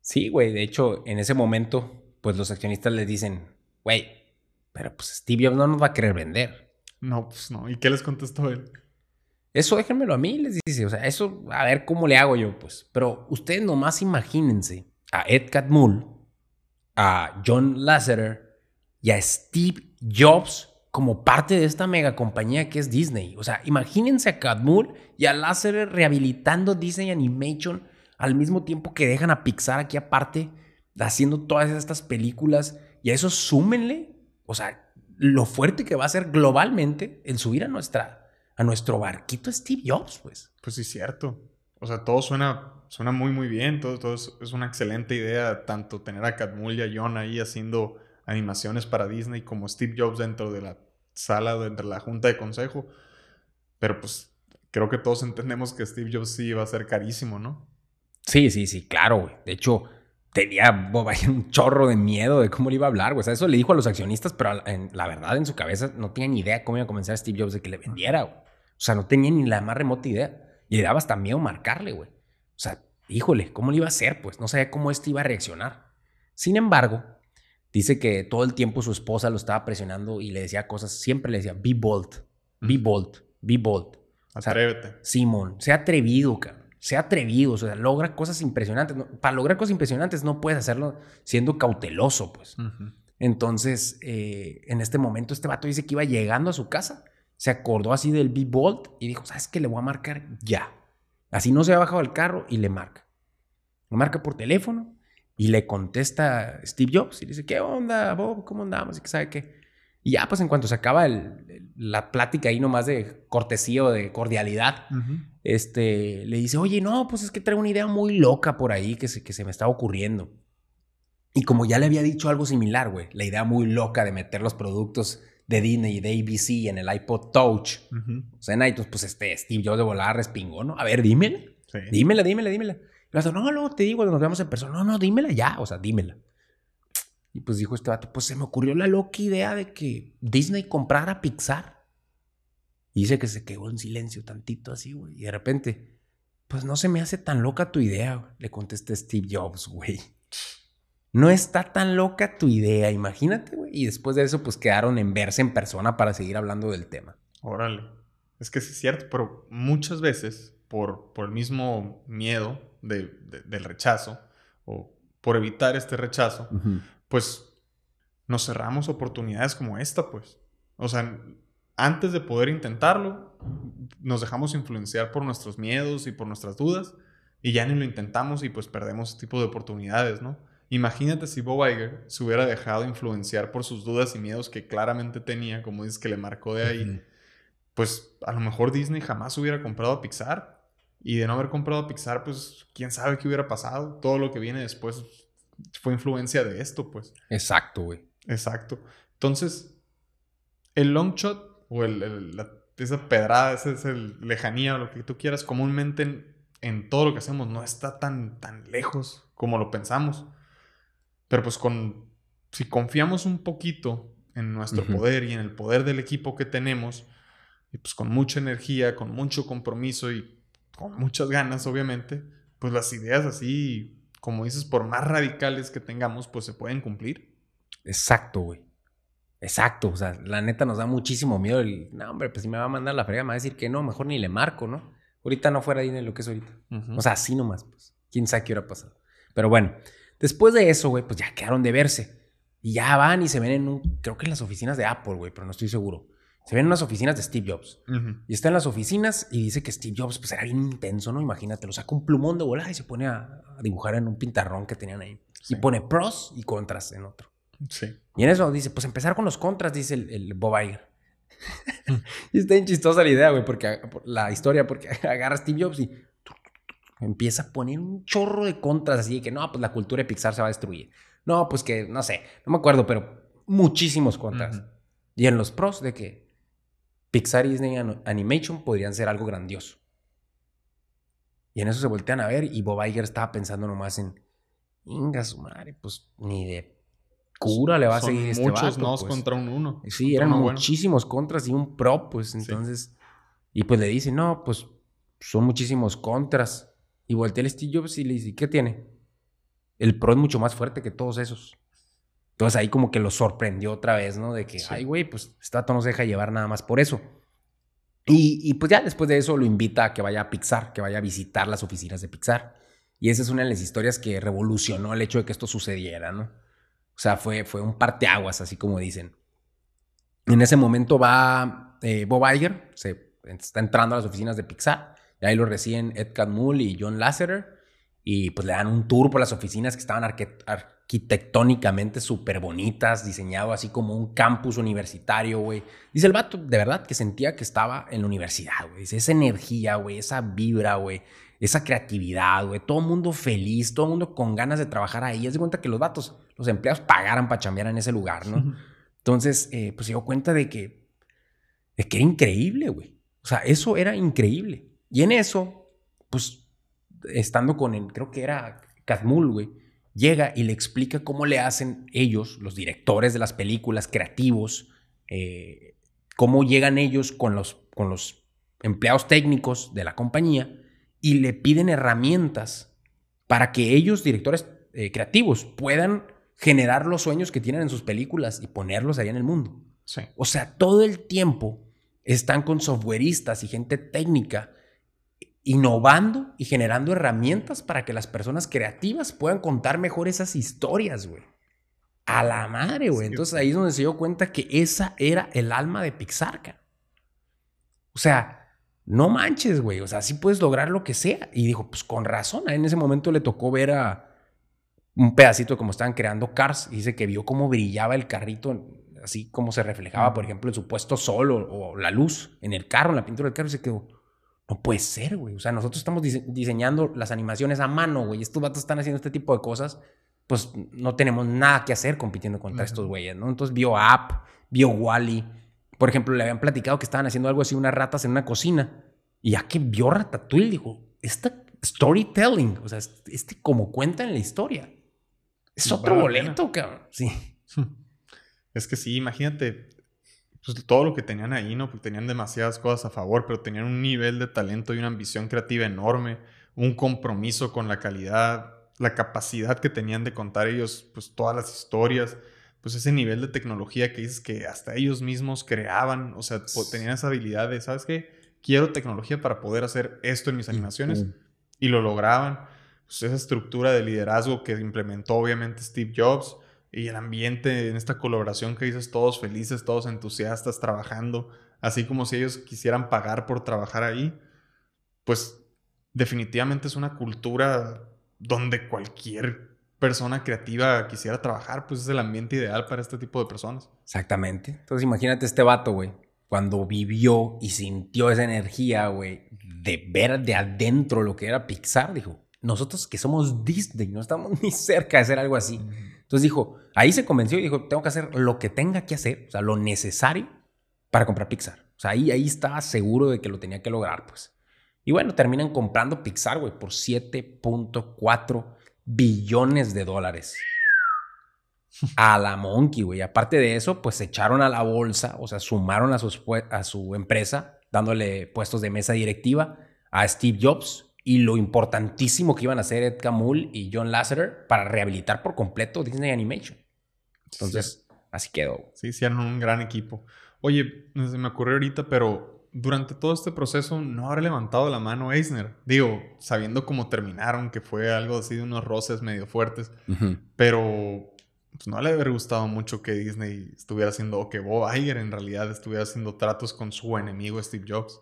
Sí, güey. De hecho, en ese momento, pues los accionistas les dicen, güey, pero pues Steve Jobs no nos va a querer vender. No, pues no. ¿Y qué les contestó él? Eso déjenmelo a mí, les dice. O sea, eso, a ver cómo le hago yo, pues. Pero ustedes nomás imagínense a Ed Catmull, a John Lasseter y a Steve Jobs como parte de esta mega compañía que es Disney. O sea, imagínense a Catmull y a Lasseter rehabilitando Disney Animation al mismo tiempo que dejan a Pixar aquí aparte haciendo todas estas películas. Y a eso súmenle, o sea, lo fuerte que va a ser globalmente el subir a nuestra a nuestro barquito Steve Jobs, pues. Pues sí, cierto. O sea, todo suena, suena muy, muy bien. Todo, todo es, una excelente idea, tanto tener a Catmull y a John ahí haciendo animaciones para Disney como Steve Jobs dentro de la sala, de la junta de consejo. Pero pues creo que todos entendemos que Steve Jobs sí va a ser carísimo, ¿no? Sí, sí, sí, claro, güey. De hecho, tenía un chorro de miedo de cómo le iba a hablar, güey. O sea, eso le dijo a los accionistas, pero la verdad en su cabeza no tenía ni idea cómo iba a comenzar Steve Jobs de que le vendiera, güey. O sea, no tenía ni la más remota idea. Y le daba hasta miedo marcarle, güey. O sea, híjole, ¿cómo le iba a hacer? Pues no sabía cómo este iba a reaccionar. Sin embargo, dice que todo el tiempo su esposa lo estaba presionando y le decía cosas, siempre le decía, be bold, be bold, be bold. Atrévete. Simón, sea atrevido, cabrón. Sea atrevido, o sea, logra cosas impresionantes. para lograr cosas impresionantes no puedes hacerlo siendo cauteloso, pues. Entonces, eh, en este momento, este vato dice que iba llegando a su casa se acordó así del B-Bolt y dijo, ¿sabes qué? Le voy a marcar ya. Así no se ha bajado el carro y le marca. Le marca por teléfono y le contesta Steve Jobs y le dice, ¿qué onda, Bob? ¿Cómo andamos? Y que sabe qué. Y ya, pues en cuanto se acaba la plática ahí nomás de cortesía o de cordialidad, este, le dice, oye, no, pues es que traigo una idea muy loca por ahí que se, que se me está ocurriendo. Y como ya le había dicho algo similar, güey, la idea muy loca de meter los productos de Disney y de ABC en el iPod Touch. O sea, en iTunes, pues este Steve Jobs de volar respingó, ¿no? A ver, dímela. Dímela, dímela, dímela. El no, no, te digo, nos vemos en persona. No, no, dímela ya, o sea, dímela. Y pues dijo este vato, pues se me ocurrió la loca idea de que Disney comprara Pixar. Y dice que se quedó en silencio tantito así, güey. Y de repente, pues no se me hace tan loca tu idea, le contesta Steve Jobs, güey. No está tan loca tu idea, imagínate, güey. Y después de eso, pues quedaron en verse en persona para seguir hablando del tema. Órale. Es que sí es cierto, pero muchas veces, por, por el mismo miedo de, del rechazo, o por evitar este rechazo, pues nos cerramos oportunidades como esta, pues. O sea, antes de poder intentarlo, nos dejamos influenciar por nuestros miedos y por nuestras dudas, y ya ni lo intentamos y pues perdemos este tipo de oportunidades, ¿no? Imagínate si Bob Iger se hubiera dejado influenciar por sus dudas y miedos que claramente tenía, como dices que le marcó de ahí. Pues a lo mejor Disney jamás hubiera comprado a Pixar. Y de no haber comprado Pixar, pues quién sabe qué hubiera pasado. Todo lo que viene después fue influencia de esto, pues. Exacto, güey. Exacto. Entonces, el long shot o el, esa pedrada, esa, esa lejanía o lo que tú quieras, comúnmente en, en, todo lo que hacemos no está tan, tan lejos como lo pensamos. Pero pues con, si confiamos un poquito en nuestro poder y en el poder del equipo que tenemos, y pues con mucha energía, con mucho compromiso y con muchas ganas, obviamente, pues las ideas así, como dices, por más radicales que tengamos, pues se pueden cumplir. Exacto, güey. Exacto, o sea, la neta nos da muchísimo miedo el, no, hombre, pues si me va a mandar la frega, me va a decir que no, mejor ni le marco, ¿no? Ahorita no fuera dinero lo que es ahorita. O sea, así nomás, pues. Quién sabe qué hubiera pasado. Pero bueno, Después de eso, güey, pues ya quedaron de verse. Y ya van y se ven en un, creo que en las oficinas de Apple, güey, pero no estoy seguro. Se ven en unas oficinas de Steve Jobs. Y está en las oficinas y dice que Steve Jobs pues era bien intenso, ¿no? Imagínate, lo saca un plumón de volada y se pone a, dibujar en un pintarrón que tenían ahí. Y pone pros y contras en otro. Sí. Y en eso dice, pues empezar con los contras, dice el, el Bob Iger. y está bien chistosa la idea, güey, porque la historia, porque agarra a Steve Jobs y Empieza a poner un chorro de contras así de que no, pues la cultura de Pixar se va a destruir. No, pues que, no sé, no me acuerdo, pero muchísimos contras. Y en los pros de que Pixar y Disney Animation podrían ser algo grandioso. Y en eso se voltean a ver y Bob Iger estaba pensando nomás en, inga su madre, pues ni de cura le va a seguir este muchos no pues". contra un uno. Sí, eran muchísimos contras y un pro, pues entonces. Y pues le dice, no, pues son muchísimos contras. Y voltea el Steve Jobs y le dice, ¿qué tiene? El pro es mucho más fuerte que todos esos. Entonces ahí como que lo sorprendió otra vez, ¿no? De que, ay, güey, pues este vato no se deja llevar nada más por eso. Y, y, pues ya después de eso lo invita a que vaya a Pixar, que vaya a visitar las oficinas de Pixar. Y esa es una de las historias que revolucionó el hecho de que esto sucediera, ¿no? O sea, fue, fue un parteaguas, así como dicen. En ese momento va eh, Bob Iger, se está entrando a las oficinas de Pixar. Y ahí lo reciben Ed Catmull y John Lasseter. Y pues le dan un tour por las oficinas que estaban arquitectónicamente súper bonitas, diseñado así como un campus universitario, güey. Dice el vato, de verdad, que sentía que estaba en la universidad, güey. Esa energía, güey, esa vibra, güey. Esa creatividad, güey. Todo el mundo feliz, todo el mundo con ganas de trabajar ahí. Es de cuenta que los vatos, los empleados pagaran para chambear en ese lugar, ¿no? Entonces, eh, pues se dio cuenta de que, de que era increíble, güey. O sea, eso era increíble. Y en eso, pues, estando con él, creo que era Kazmul, güey, llega y le explica cómo le hacen ellos, los directores de las películas, creativos, eh, cómo llegan ellos con los, con los empleados técnicos de la compañía y le piden herramientas para que ellos, directores eh, creativos, puedan generar los sueños que tienen en sus películas y ponerlos allá en el mundo. O sea, todo el tiempo están con softwareistas y gente técnica innovando y generando herramientas para que las personas creativas puedan contar mejor esas historias, güey. A la madre, güey. Entonces ahí es donde se dio cuenta que esa era el alma de Pixar. O sea, no manches, güey. O sea, sí puedes lograr lo que sea. Y dijo, pues con razón. En ese momento le tocó ver a un pedacito de cómo estaban creando Cars. Y dice que vio cómo brillaba el carrito, así como se reflejaba, por ejemplo, el supuesto sol o, la luz en el carro, en la pintura del carro. Y se quedó, no puede ser, güey. O sea, nosotros estamos diseñando las animaciones a mano, güey. Estos vatos están haciendo este tipo de cosas. Pues no tenemos nada que hacer compitiendo contra estos güeyes, ¿no? Entonces vio App, vio Wally. Por ejemplo, le habían platicado que estaban haciendo algo así, unas ratas en una cocina. Y ya que vio Ratatouille, dijo, esta storytelling, o sea, este como cuenta en la historia. Es otro boleto, cabrón. Sí. Es que sí, imagínate, pues, todo lo que tenían ahí, ¿no? Porque tenían demasiadas cosas a favor, pero tenían un nivel de talento y una ambición creativa enorme, un compromiso con la calidad, la capacidad que tenían de contar ellos, pues todas las historias, pues ese nivel de tecnología que dices que hasta ellos mismos creaban, o sea, tenían esa habilidad de, ¿sabes qué? Quiero tecnología para poder hacer esto en mis animaciones y lo lograban. Pues esa estructura de liderazgo que implementó obviamente Steve Jobs, y el ambiente en esta colaboración que dices, todos felices, todos entusiastas, trabajando, así como si ellos quisieran pagar por trabajar ahí, pues definitivamente es una cultura donde cualquier persona creativa quisiera trabajar, pues es el ambiente ideal para este tipo de personas. Exactamente. Entonces imagínate este vato, güey, cuando vivió y sintió esa energía, güey, de ver de adentro lo que era Pixar, dijo, nosotros que somos Disney, no estamos ni cerca de hacer algo así. Entonces dijo, ahí se convenció y dijo, tengo que hacer lo que tenga que hacer, o sea, lo necesario para comprar Pixar. O sea, ahí, ahí estaba seguro de que lo tenía que lograr, pues. Y bueno, terminan comprando Pixar, güey, por 7.4 billones de dólares. A la Monkey, güey. Aparte de eso, pues se echaron a la bolsa, o sea, sumaron a su, a su empresa, dándole puestos de mesa directiva a Steve Jobs, y lo importantísimo que iban a hacer Ed Camul y John Lasseter para rehabilitar por completo Disney Animation. Entonces, así quedó. Sí, hicieron un gran equipo. Oye, se me ocurrió ahorita, pero durante todo este proceso no habrá levantado la mano Eisner. Digo, sabiendo cómo terminaron, que fue algo así de unos roces medio fuertes, pero pues, no le habría gustado mucho que Disney estuviera haciendo, o que Bob Iger en realidad estuviera haciendo tratos con su enemigo Steve Jobs.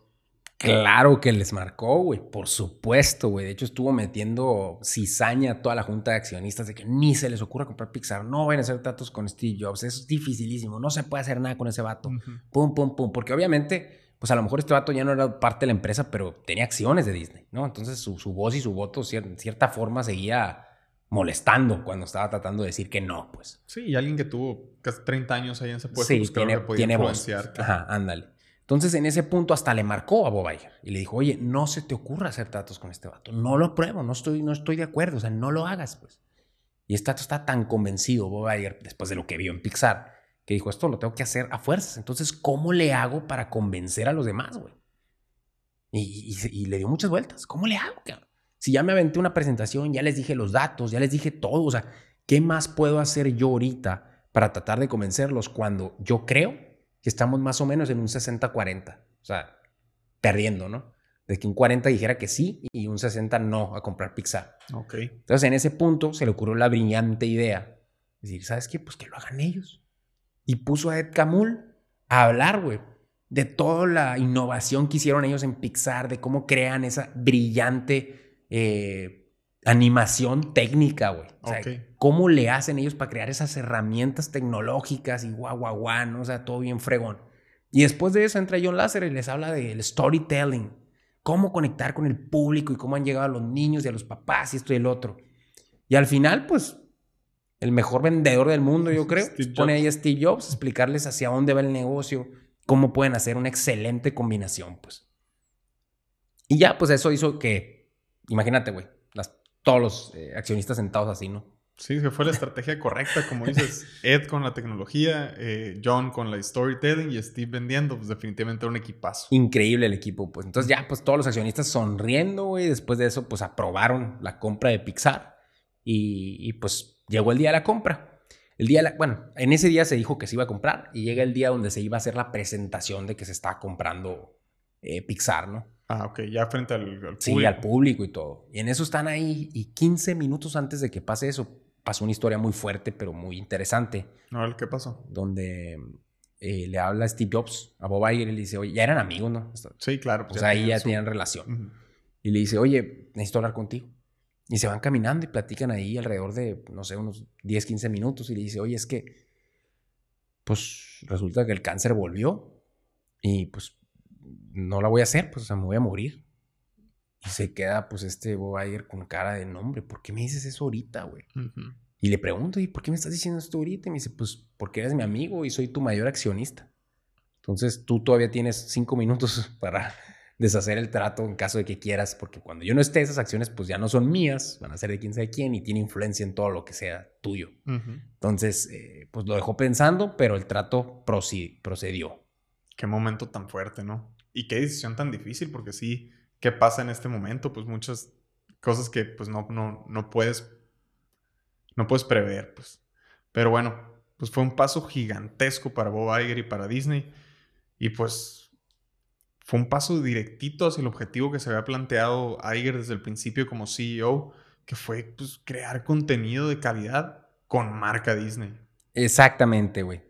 Claro que les marcó, güey. Por supuesto, güey. De hecho, estuvo metiendo cizaña a toda la junta de accionistas de que ni se les ocurra comprar Pixar. No van a hacer tratos con Steve Jobs. Es dificilísimo. No se puede hacer nada con ese vato. Pum, pum, pum. Porque obviamente, pues a lo mejor este vato ya no era parte de la empresa, pero tenía acciones de Disney, ¿no? Entonces su, voz y su voto, en cierta forma, seguía molestando cuando estaba tratando de decir que no, pues. Sí, y alguien que tuvo casi 30 años ahí en ese puesto, sí, pues tiene, que podía influenciar. Ajá, ándale. Entonces en ese punto hasta le marcó a Bob Iger y le dijo, oye, no se te ocurra hacer tratos con este vato, no lo pruebo, no estoy, no estoy de acuerdo, o sea, no lo hagas, pues. Y este vato está tan convencido, Bob Iger, después de lo que vio en Pixar, que dijo, esto lo tengo que hacer a fuerzas. Entonces, ¿cómo le hago para convencer a los demás, güey? Y, le dio muchas vueltas. ¿Cómo le hago? Si ya me aventé una presentación, ya les dije los datos, ya les dije todo, o sea, ¿qué más puedo hacer yo ahorita para tratar de convencerlos cuando yo creo que estamos más o menos en un 60-40? O sea, perdiendo, ¿no? De que un 40 dijera que sí y un 60 no a comprar pizza. Ok. Entonces, en ese punto se le ocurrió la brillante idea. Decir, ¿sabes qué? Pues que lo hagan ellos. Y puso a Ed Camul a hablar, güey, de toda la innovación que hicieron ellos en Pixar, de cómo crean esa brillante eh, animación técnica, güey. O sea, cómo le hacen ellos para crear esas herramientas tecnológicas y guau, guau, guau, ¿no? O sea, todo bien fregón. Y después de eso entra John Lasser y les habla del storytelling, cómo conectar con el público y cómo han llegado a los niños y a los papás y esto y el otro. Y al final, pues, el mejor vendedor del mundo, yo creo, pone ahí a Steve Jobs, explicarles hacia dónde va el negocio, cómo pueden hacer una excelente combinación, pues. Y ya, pues eso hizo que, imagínate, güey, todos los eh, accionistas sentados así, ¿no? Sí, que fue la estrategia correcta, como dices, Ed con la tecnología, eh, John con la storytelling y Steve vendiendo, pues definitivamente un equipazo. Increíble el equipo, pues. Entonces ya, pues todos los accionistas sonriendo, güey, después de eso, pues aprobaron la compra de Pixar y, pues llegó el día de la compra. El día, de la, bueno, en ese día se dijo que se iba a comprar y llega el día donde se iba a hacer la presentación de que se estaba comprando eh, Pixar, ¿no? Ah, ok, ya frente al, público. Sí, al público y todo. Y en eso están ahí y 15 minutos antes de que pase eso, pasó una historia muy fuerte, pero muy interesante. No, ¿qué pasó? Donde eh, le habla Steve Jobs a Bob Iger y le dice, oye, ya eran amigos, ¿no? Sí, claro. Pues o sea, ahí ya tenían relación. Y le dice, oye, necesito hablar contigo. Y se van caminando y platican ahí alrededor de, no sé, unos 10, 15 minutos. Y le dice, oye, es que, pues resulta que el cáncer volvió. Y pues no la voy a hacer, pues o sea, me voy a morir. Y se queda, pues, este Bob Iger con cara de nombre. ¿Por qué me dices eso ahorita, güey? Y le pregunto, ¿y por qué me estás diciendo esto ahorita? Y me dice, pues, porque eres mi amigo y soy tu mayor accionista. Entonces, tú todavía tienes cinco minutos para deshacer el trato en caso de que quieras, porque cuando yo no esté, esas acciones, pues, ya no son mías, van a ser de quién sabe quién y tiene influencia en todo lo que sea tuyo. Entonces, eh, pues, lo dejó pensando, pero el trato procedió. Qué momento tan fuerte, ¿no? Y qué decisión tan difícil, porque sí qué pasa en este momento, pues muchas cosas que pues no, no, no puedes, no puedes prever, pues. Pero bueno, pues fue un paso gigantesco para Bob Iger y para Disney. Y pues fue un paso directito hacia el objetivo que se había planteado Iger desde el principio como CEO, que fue pues, crear contenido de calidad con marca Disney. Exactamente, güey.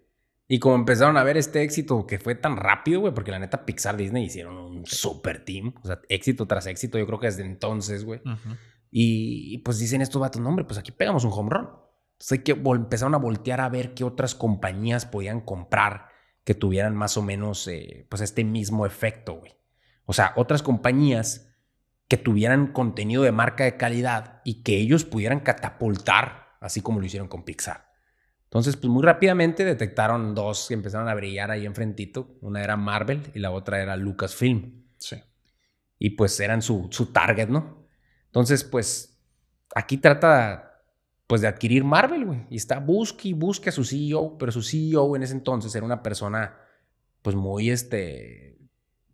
Y como empezaron a ver este éxito que fue tan rápido, güey, porque la neta Pixar Disney hicieron un super team, o sea, éxito tras éxito, yo creo que desde entonces, güey. y, pues dicen estos vatos, no, hombre, pues aquí pegamos un home run. Entonces que empezaron a voltear a ver qué otras compañías podían comprar que tuvieran más o menos, eh, pues este mismo efecto, güey. O sea, otras compañías que tuvieran contenido de marca de calidad y que ellos pudieran catapultar, así como lo hicieron con Pixar. Entonces, pues muy rápidamente detectaron dos que empezaron a brillar ahí enfrentito. Una era Marvel y la otra era Lucasfilm. Sí. Y pues eran su, su target, ¿no? Entonces, pues aquí trata pues de adquirir Marvel, güey. Y está busque y busque a su CEO, pero su CEO en ese entonces era una persona pues muy este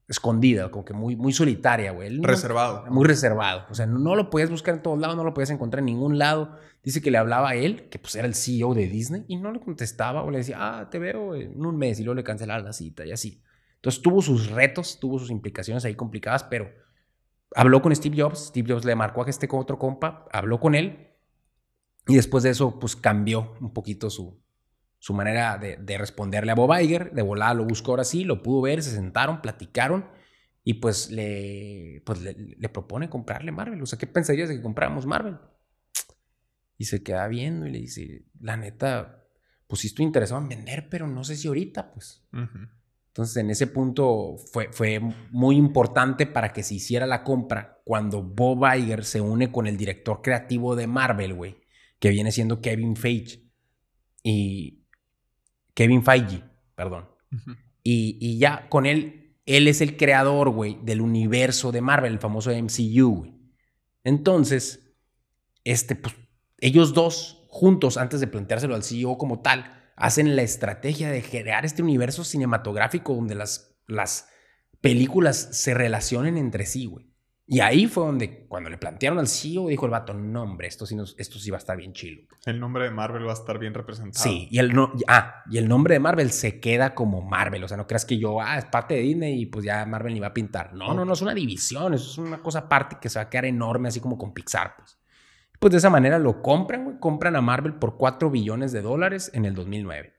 escondida, como que muy, muy solitaria, güey. reservado. muy reservado. O sea, no, lo podías buscar en todos lados, no lo podías encontrar en ningún lado. Dice que le hablaba a él, que pues era el CEO de Disney, y no le contestaba o le decía, ah, te veo en un mes, y luego le cancelaba la cita y así. Entonces tuvo sus retos, tuvo sus implicaciones ahí complicadas, pero habló con Steve Jobs, Steve Jobs le marcó a este otro compa, habló con él, y después de eso, pues cambió un poquito su, su manera de, responderle a Bob Iger. De volada lo buscó ahora sí, lo pudo ver, se sentaron, platicaron y pues le, pues le, propone comprarle Marvel. O sea, ¿qué pensarías de que compráramos Marvel? Y se queda viendo y le dice, la neta, pues sí estoy interesado en vender, pero no sé si ahorita, pues. Entonces, en ese punto fue, fue muy importante para que se hiciera la compra cuando Bob Iger se une con el director creativo de Marvel, güey, que viene siendo Kevin Feige. Y, Kevin Feige, perdón. y, ya con él, él es el creador, güey, del universo de Marvel, el famoso MCU, güey. Entonces, este, pues, ellos dos juntos, antes de planteárselo al CEO como tal, hacen la estrategia de crear este universo cinematográfico donde las, las películas se relacionen entre sí, güey. Y ahí fue donde, cuando le plantearon al CEO, dijo el vato, no, hombre, esto sí, esto sí va a estar bien chilo. El nombre de Marvel va a estar bien representado. Sí, y el, no, ah, y el nombre de Marvel se queda como Marvel. O sea, no creas que yo, ah, es parte de Disney y pues ya Marvel ni va a pintar. No, no, no, es una división, eso es una cosa aparte que se va a quedar enorme, así como con Pixar, pues. Pues de esa manera lo compran, güey. Compran a Marvel por 4 billones de dólares en el 2009.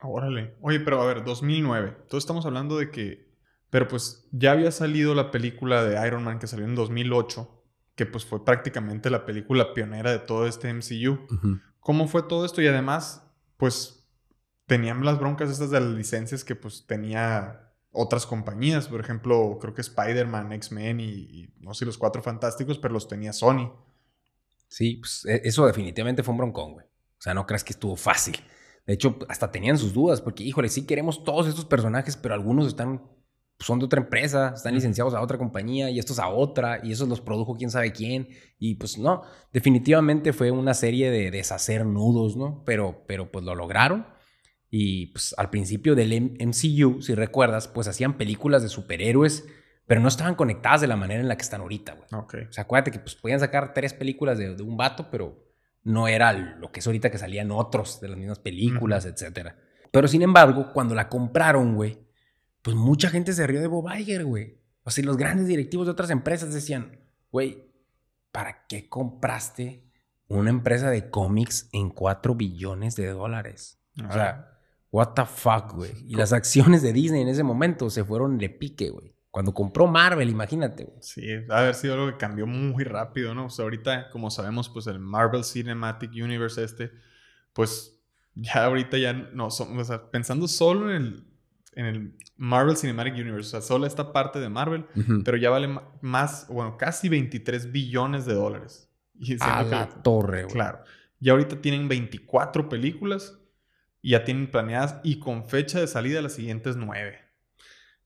Órale. Oye, pero a ver, 2009. Entonces estamos hablando de que pero pues ya había salido la película de Iron Man que salió en 2008, que pues fue prácticamente la película pionera de todo este MCU. ¿Cómo fue todo esto? Y además, pues tenían las broncas estas de las licencias que pues tenía otras compañías. Por ejemplo, creo que Spider-Man, X-Men y, no sé, los Cuatro Fantásticos, pero los tenía Sony. Sí, pues e, eso definitivamente fue un broncón, güey. O sea, no creas que estuvo fácil. De hecho, hasta tenían sus dudas, porque, híjole, sí queremos todos estos personajes, pero algunos están son de otra empresa, están licenciados a otra compañía y estos a otra y esos los produjo quién sabe quién. Y pues no, definitivamente fue una serie de deshacer nudos, ¿no? Pero, pero pues lo lograron. Y pues al principio del MCU, si recuerdas, pues hacían películas de superhéroes, pero no estaban conectadas de la manera en la que están ahorita, güey. Okay. O sea, acuérdate que pues podían sacar tres películas de, un vato, pero no era lo que es ahorita que salían otros de las mismas películas, etcétera. Pero sin embargo, cuando la compraron, güey, pues mucha gente se rió de Bob Iger, güey. O sea, los grandes directivos de otras empresas decían, güey, ¿para qué compraste una empresa de cómics en 4 billones de dólares? O sea, what the fuck, güey. Y las acciones de Disney en ese momento se fueron de pique, güey. Cuando compró Marvel, imagínate, güey. Sí, ha haber sido algo que cambió muy rápido, ¿no? O sea, ahorita, como sabemos, pues el Marvel Cinematic Universe este, pues ya ahorita ya no, son, o sea, pensando solo en el en el Marvel Cinematic Universe. O sea, solo esta parte de Marvel, pero ya vale más, bueno, casi 23 billones de dólares. Y a la torre, güey. Claro. Y ahorita tienen 24 películas y ya tienen planeadas y con fecha de salida las siguientes 9.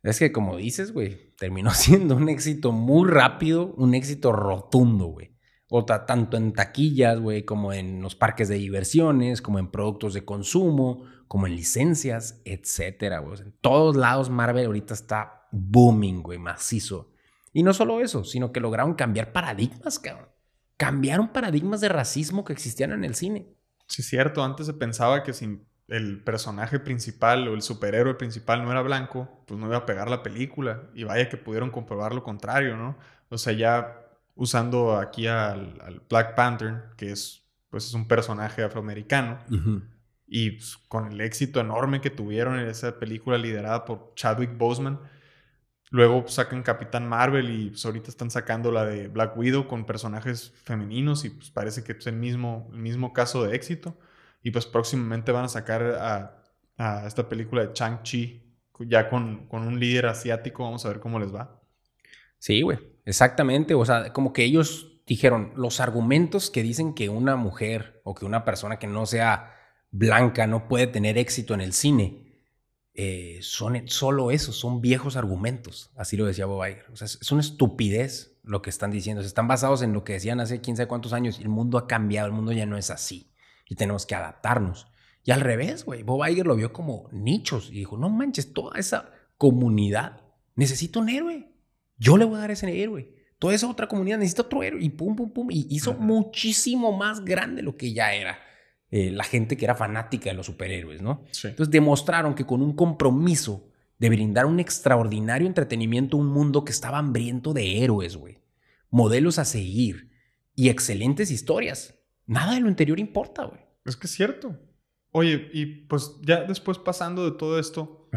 Es que como dices, güey, terminó siendo un éxito muy rápido, un éxito rotundo, güey. O tanto en taquillas, güey, como en los parques de diversiones, como en productos de consumo, como en licencias, etcétera. En todos lados Marvel ahorita está booming, güey, macizo. Y no solo eso, sino que lograron cambiar paradigmas, cabrón. Cambiaron paradigmas de racismo que existían en el cine. Sí, cierto. Antes se pensaba que si el personaje principal o el superhéroe principal no era blanco, pues no iba a pegar la película. Y vaya que pudieron comprobar lo contrario, ¿no? O sea, ya usando aquí al, Black Panther, que es, pues, es un personaje afroamericano. Y pues, con el éxito enorme que tuvieron en esa película liderada por Chadwick Boseman. Luego sacan Capitán Marvel y pues, ahorita están sacando la de Black Widow con personajes femeninos y pues parece que es el mismo, el mismo caso de éxito. Y pues próximamente van a sacar a, a esta película de Chang-Chi ya con, con, un líder asiático. Vamos a ver cómo les va. Sí, güey, exactamente. O sea, como que ellos dijeron, los argumentos que dicen que una mujer o que una persona que no sea blanca no puede tener éxito en el cine, eh, son solo eso, son viejos argumentos. Así lo decía Bob Iger. O sea, es una estupidez lo que están diciendo. están basados en lo que decían hace quién sabe cuántos años. El mundo ha cambiado, el mundo ya no es así. Y tenemos que adaptarnos. Y al revés, güey. Bob Iger lo vio como nichos y dijo, no manches, toda esa comunidad necesita un héroe. Yo le voy a dar ese héroe. Toda esa otra comunidad necesita otro héroe. Y pum, pum, pum. Y hizo muchísimo más grande lo que ya era. Eh, la gente que era fanática de los superhéroes, ¿no? Entonces demostraron que con un compromiso de brindar un extraordinario entretenimiento a un mundo que estaba hambriento de héroes, güey. Modelos a seguir y excelentes historias. Nada de lo anterior importa, güey. Es que es cierto. Oye, y pues ya después pasando de todo esto,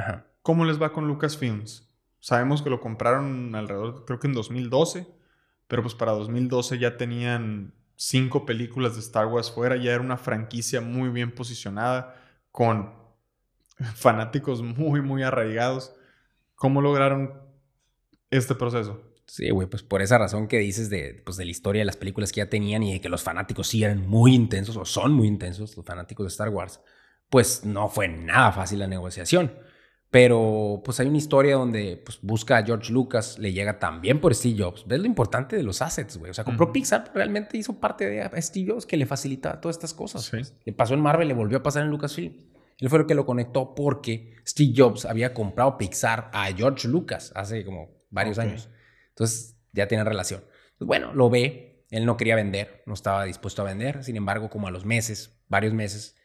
¿cómo les va con Lucasfilms? Sabemos que lo compraron alrededor, creo que en 2012, pero pues para 2012 ya tenían cinco películas de Star Wars fuera, ya era una franquicia muy bien posicionada, con fanáticos muy, muy arraigados. ¿Cómo lograron este proceso? Sí, güey, pues por esa razón que dices de, pues de la historia de las películas que ya tenían y de que los fanáticos sí eran muy intensos o son muy intensos, los fanáticos de Star Wars, pues no fue nada fácil la negociación. Pero pues hay una historia donde pues, busca a George Lucas, le llega también por Steve Jobs. ¿Ves lo importante de los assets, güey? O sea, compró Pixar, realmente hizo parte de Steve Jobs que le facilita todas estas cosas. Pues. Le pasó en Marvel, le volvió a pasar en Lucasfilm. Él fue el que lo conectó porque Steve Jobs había comprado Pixar a George Lucas hace como varios años. Entonces, ya tienen relación. Pues bueno, lo ve, él no quería vender, no estaba dispuesto a vender, sin embargo, como a los meses, varios meses,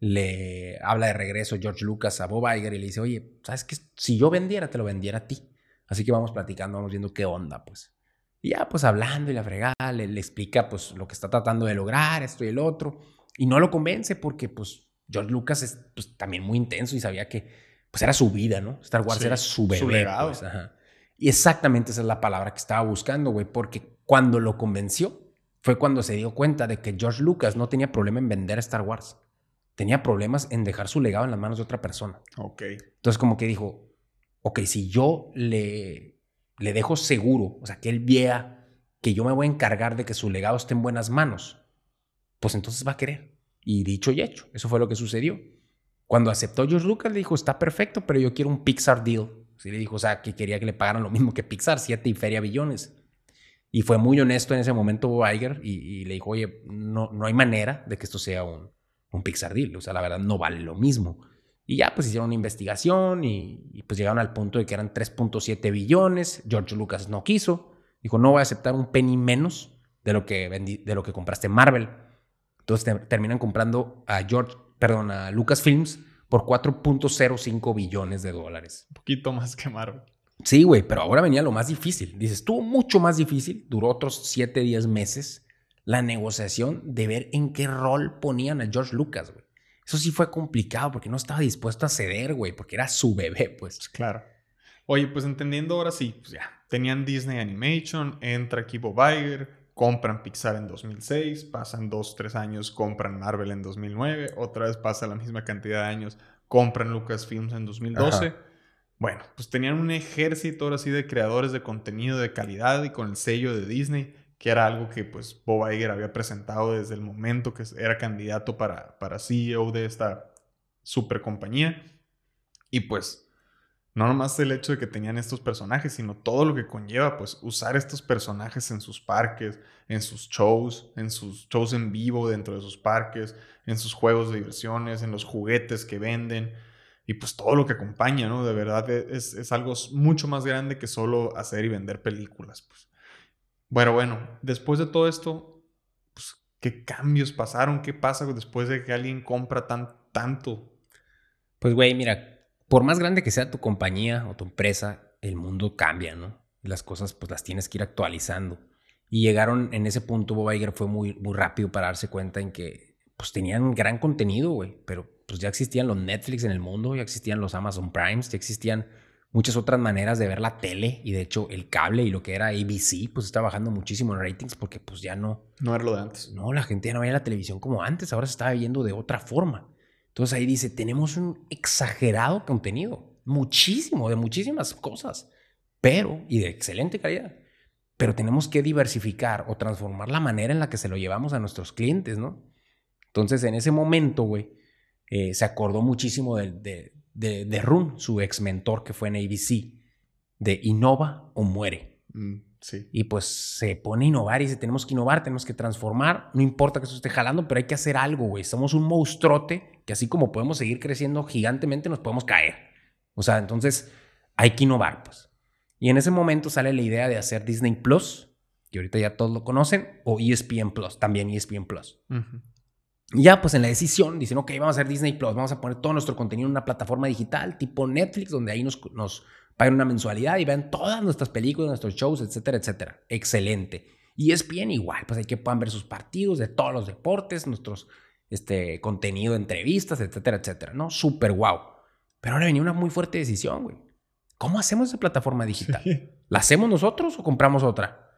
le habla de regreso George Lucas a Bob Iger y le dice, oye, ¿sabes qué? Si yo vendiera, te lo vendiera a ti. Así que vamos platicando, vamos viendo qué onda, pues. Y ya, pues hablando y la fregada, le, le, explica, pues, lo que está tratando de lograr, esto y el otro. Y no lo convence porque, pues, George Lucas es pues, también muy intenso y sabía que, pues, era su vida, ¿no? Star Wars era su bebé. Pues, Y exactamente esa es la palabra que estaba buscando, güey, porque cuando lo convenció fue cuando se dio cuenta de que George Lucas no tenía problema en vender Star Wars tenía problemas en dejar su legado en las manos de otra persona. Ok. Entonces como que dijo, ok, si yo le, le dejo seguro, o sea, que él vea que yo me voy a encargar de que su legado esté en buenas manos, pues entonces va a querer. Y dicho y hecho, eso fue lo que sucedió. Cuando aceptó George Lucas, le dijo, está perfecto, pero yo quiero un Pixar deal. Sí, le dijo, o sea, que quería que le pagaran lo mismo que Pixar, siete y feria billones. Y fue muy honesto en ese momento Bob Iger y, y, le dijo, oye, no, no hay manera de que esto sea un, un Pixar deal. O sea, la verdad no vale lo mismo. Y ya pues hicieron una investigación y, pues llegaron al punto de que eran 3.7 billones. George Lucas no quiso. Dijo, no voy a aceptar un penny menos de lo que, vendí, de lo que compraste Marvel. Entonces terminan comprando a George, perdón, a Lucasfilms por 4.05 billones de dólares. Un poquito más que Marvel. Sí, güey, pero ahora venía lo más difícil. Dices, estuvo mucho más difícil, duró otros 7, 10 meses la negociación de ver en qué rol ponían a George Lucas, güey. Eso sí fue complicado porque no estaba dispuesto a ceder, güey, porque era su bebé, pues. Claro. Oye, pues entendiendo ahora sí, pues ya, tenían Disney Animation, entra aquí Bob Iger, compran Pixar en 2006, pasan dos, tres años, compran Marvel en 2009, otra vez pasa la misma cantidad de años, compran Lucasfilms en 2012. Bueno, pues tenían un ejército ahora sí de creadores de contenido de calidad y con el sello de Disney que era algo que pues Bob Iger había presentado desde el momento que era candidato para, para CEO de esta super compañía. Y pues no nomás el hecho de que tenían estos personajes, sino todo lo que conlleva pues usar estos personajes en sus parques, en sus shows, en sus shows en vivo dentro de sus parques, en sus juegos de diversiones, en los juguetes que venden y pues todo lo que acompaña, ¿no? De verdad es, es algo mucho más grande que solo hacer y vender películas, pues. Bueno, bueno, después de todo esto, pues, ¿qué cambios pasaron? ¿Qué pasa después de que alguien compra tan, tanto? Pues, güey, mira, por más grande que sea tu compañía o tu empresa, el mundo cambia, ¿no? Las cosas, pues, las tienes que ir actualizando. Y llegaron en ese punto, Bob Iger fue muy, muy rápido para darse cuenta en que, pues, tenían gran contenido, güey, pero pues ya existían los Netflix en el mundo, ya existían los Amazon Primes, ya existían muchas otras maneras de ver la tele y de hecho el cable y lo que era ABC pues está bajando muchísimo en ratings porque pues ya no... No era lo de antes. No, la gente ya no veía la televisión como antes, ahora se estaba viendo de otra forma. Entonces ahí dice, tenemos un exagerado contenido, muchísimo, de muchísimas cosas, pero, y de excelente calidad, pero tenemos que diversificar o transformar la manera en la que se lo llevamos a nuestros clientes, ¿no? Entonces en ese momento, güey, eh, se acordó muchísimo de, de, de Run, su ex mentor que fue en ABC, de innova o muere. Mm, sí. Y pues se pone a innovar y dice, tenemos que innovar, tenemos que transformar, no importa que eso esté jalando, pero hay que hacer algo, güey. Somos un monstruote que así como podemos seguir creciendo gigantemente, nos podemos caer. O sea, entonces hay que innovar, pues. Y en ese momento sale la idea de hacer Disney Plus, que ahorita ya todos lo conocen, o ESPN Plus, también ESPN Plus. Y ya, pues en la decisión dicen, ok, vamos a hacer Disney Plus, vamos a poner todo nuestro contenido en una plataforma digital tipo Netflix, donde ahí nos, nos pagan una mensualidad y vean todas nuestras películas, nuestros shows, etcétera, etcétera. Excelente. Y es bien igual, pues hay que puedan ver sus partidos de todos los deportes, nuestros este, contenido entrevistas, etcétera, etcétera, ¿no? Súper guau. Pero ahora venía una muy fuerte decisión, güey. ¿Cómo hacemos esa plataforma digital? ¿La hacemos nosotros o compramos otra?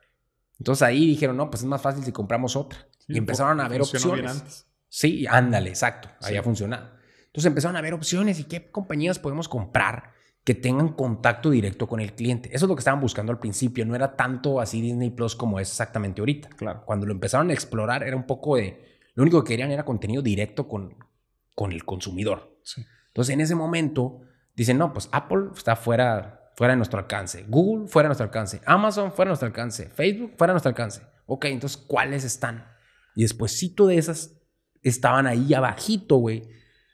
Entonces ahí dijeron, no, pues es más fácil si compramos otra. y empezaron a ver opciones. Sí, ándale, exacto. Ahí ha funcionado. Entonces empezaron a ver opciones y qué compañías podemos comprar que tengan contacto directo con el cliente. Eso es lo que estaban buscando al principio. No era tanto así Disney Plus como es exactamente ahorita. Claro. Cuando lo empezaron a explorar era un poco de... Lo único que querían era contenido directo con, con el consumidor. Sí. Entonces en ese momento dicen, no, pues Apple está fuera, fuera de nuestro alcance. Google fuera de nuestro alcance. Amazon fuera de nuestro alcance. Facebook fuera de nuestro alcance. Ok, entonces ¿cuáles están? Y despuésito de esas estaban ahí abajito, güey.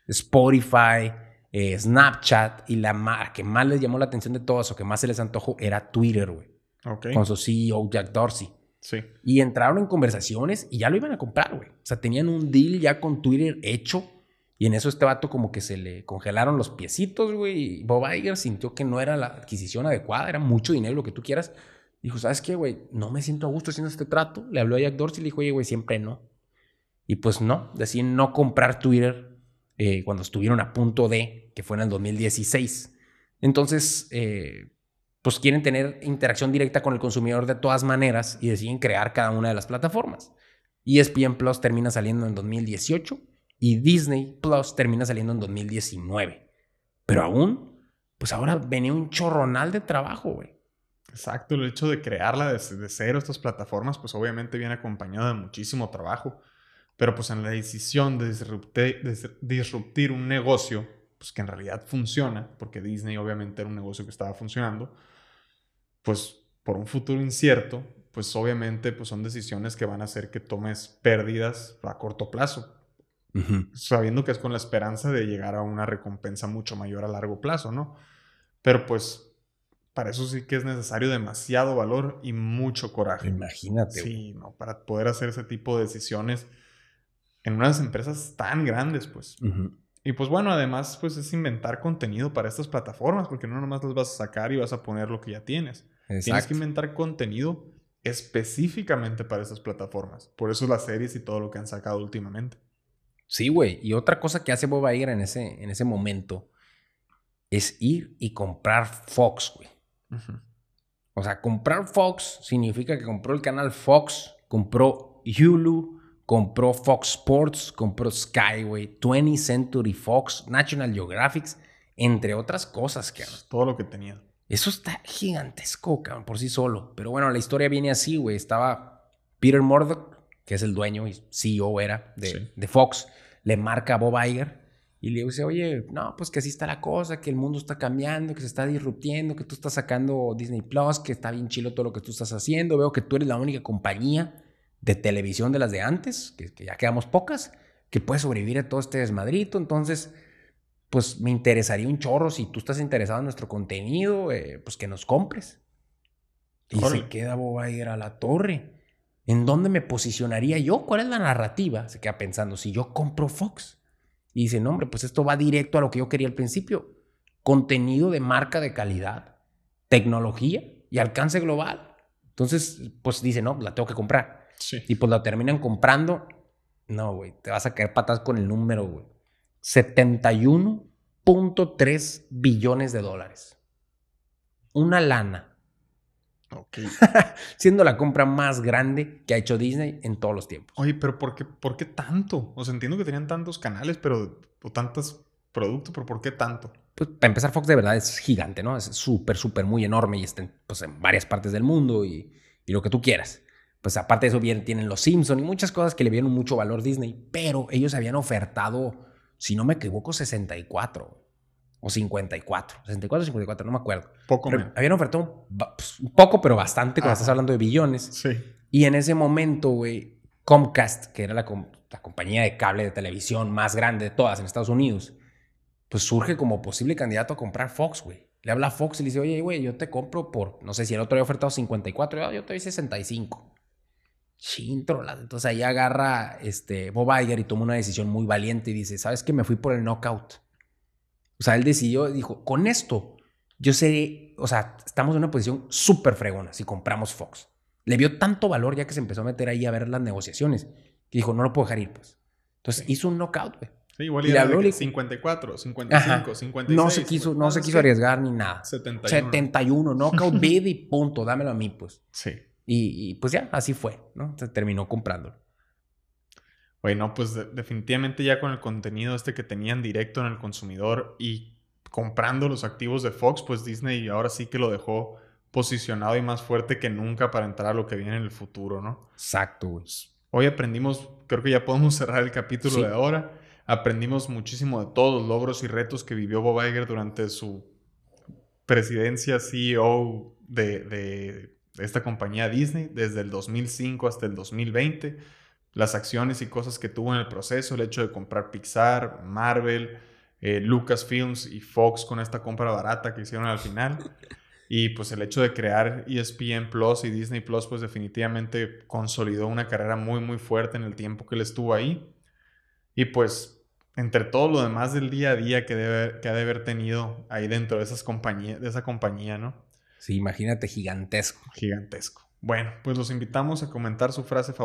Spotify, eh, Snapchat y la que más les llamó la atención de todas o que más se les antojó era Twitter, güey. con su CEO Jack Dorsey. Sí. Y entraron en conversaciones y ya lo iban a comprar, güey. O sea, tenían un deal ya con Twitter hecho. Y en eso este vato como que se le congelaron los piecitos, güey. Y Bob Iger sintió que no era la adquisición adecuada, era mucho dinero, lo que tú quieras. Dijo, ¿sabes qué, güey? No me siento a gusto haciendo este trato. Le habló a Jack Dorsey y le dijo, oye, güey, siempre no. Y pues no, deciden no comprar Twitter eh, cuando estuvieron a punto de, que fue en el 2016. Entonces, eh, pues quieren tener interacción directa con el consumidor de todas maneras y deciden crear cada una de las plataformas. ESPN Plus termina saliendo en 2018 y Disney Plus termina saliendo en 2019. Pero aún, pues ahora venía un chorronal de trabajo, güey. Exacto, el hecho de crearla desde cero, estas plataformas, pues obviamente viene acompañado de muchísimo trabajo. Pero pues en la decisión de disruptir un negocio, pues que en realidad funciona, porque Disney obviamente era un negocio que estaba funcionando, pues por un futuro incierto, pues obviamente pues son decisiones que van a hacer que tomes pérdidas a corto plazo, sabiendo que es con la esperanza de llegar a una recompensa mucho mayor a largo plazo, ¿no? Pero pues para eso sí que es necesario demasiado valor y mucho coraje. Imagínate. Sí, ¿no? Para poder hacer ese tipo de decisiones en unas empresas tan grandes, pues. Y pues bueno, además, pues es inventar contenido para estas plataformas, porque no nomás las vas a sacar y vas a poner lo que ya tienes. Tienes que inventar contenido específicamente para esas plataformas. Por eso las series y todo lo que han sacado últimamente. Sí, güey. Y otra cosa que hace Bob Iger en ese, en ese momento es ir y comprar Fox, güey. O sea, comprar Fox significa que compró el canal Fox, compró Hulu, compró Fox Sports, compró Sky, güey, 20th Century Fox, National Geographic, entre otras cosas, que Todo lo que tenía. Eso está gigantesco, cabrón, por sí solo. Pero bueno, la historia viene así, güey. Estaba Peter Murdoch, que es el dueño y CEO era de, de Fox, le marca a Bob Iger y le dice, oye, no, pues que así está la cosa, que el mundo está cambiando, que se está disruptiendo, que tú estás sacando Disney Plus, que está bien chilo todo lo que tú estás haciendo. Veo que tú eres la única compañía de televisión de las de antes, que, que ya quedamos pocas, que puede sobrevivir a todo este desmadrito. Entonces, pues me interesaría un chorro si tú estás interesado en nuestro contenido, eh, pues que nos compres. Y se queda Bob Iger a la torre. ¿En dónde me posicionaría yo? ¿Cuál es la narrativa? Se queda pensando, si yo compro Fox. Y dice, no, hombre, pues esto va directo a lo que yo quería al principio. Contenido de marca de calidad, tecnología y alcance global. Entonces, pues dice, no, la tengo que comprar. Y pues la terminan comprando. No, güey, te vas a caer patas con el número, güey. 71.3 billones de dólares. Una lana. Ok. Siendo la compra más grande que ha hecho Disney en todos los tiempos. Oye, pero ¿por qué, por qué tanto? O sea, entiendo que tenían tantos canales, pero o tantos productos, pero ¿por qué tanto? Pues para empezar, Fox de verdad es gigante, ¿no? Es súper, súper muy enorme y está en, pues, en varias partes del mundo y, y, lo que tú quieras. Pues aparte de eso, bien, tienen los Simpsons y muchas cosas que le vieron mucho valor Disney, pero ellos habían ofertado si no me equivoco, 64 o 54. 64 o 54, no me acuerdo. Poco Habían ofertado pues, un, poco, pero bastante cuando estás hablando de billones. Sí. Y en ese momento, güey, Comcast, que era la, la compañía de cable de televisión más grande de todas en Estados Unidos, pues surge como posible candidato a comprar Fox, güey. Le habla a Fox y le dice, oye, güey, yo te compro por, no sé si el otro había ofertado 54, yo, yo te doy 65. Chintrolas. Entonces ahí agarra este, Bob Iger y toma una decisión muy valiente y dice, ¿sabes qué? Me fui por el knockout. O sea, él decidió, dijo, con esto, yo sé, o sea, estamos en una posición súper fregona si compramos Fox. Le vio tanto valor ya que se empezó a meter ahí a ver las negociaciones, que dijo, no lo puedo dejar ir, pues. Entonces hizo un knockout, güey. Sí, igual y era de 54, 55, 56. No se quiso, no se quiso arriesgar ni nada. 71. 71, knockout bid y punto, dámelo a mí, pues. Sí. Y, pues ya, así fue, ¿no? Se terminó comprándolo. Bueno, pues definitivamente ya con el contenido este que tenían directo en el consumidor y comprando los activos de Fox, pues Disney ahora sí que lo dejó posicionado y más fuerte que nunca para entrar a lo que viene en el futuro, ¿no? Exacto, Hoy aprendimos, creo que ya podemos cerrar el capítulo de ahora. Aprendimos muchísimo de todos los logros y retos que vivió Bob Iger durante su presidencia CEO de esta compañía Disney desde el 2005 hasta el 2020, las acciones y cosas que tuvo en el proceso, el hecho de comprar Pixar, Marvel, eh, Lucasfilms y Fox con esta compra barata que hicieron al final. Y pues el hecho de crear ESPN Plus y Disney Plus, pues definitivamente consolidó una carrera muy, muy fuerte en el tiempo que él estuvo ahí. Y pues entre todo lo demás del día a día que, debe, que ha de haber tenido ahí dentro de, esas compañías, de esa compañía, ¿no? Sí, imagínate, gigantesco. Gigantesco. Bueno, pues los invitamos a comentar su frase favorita.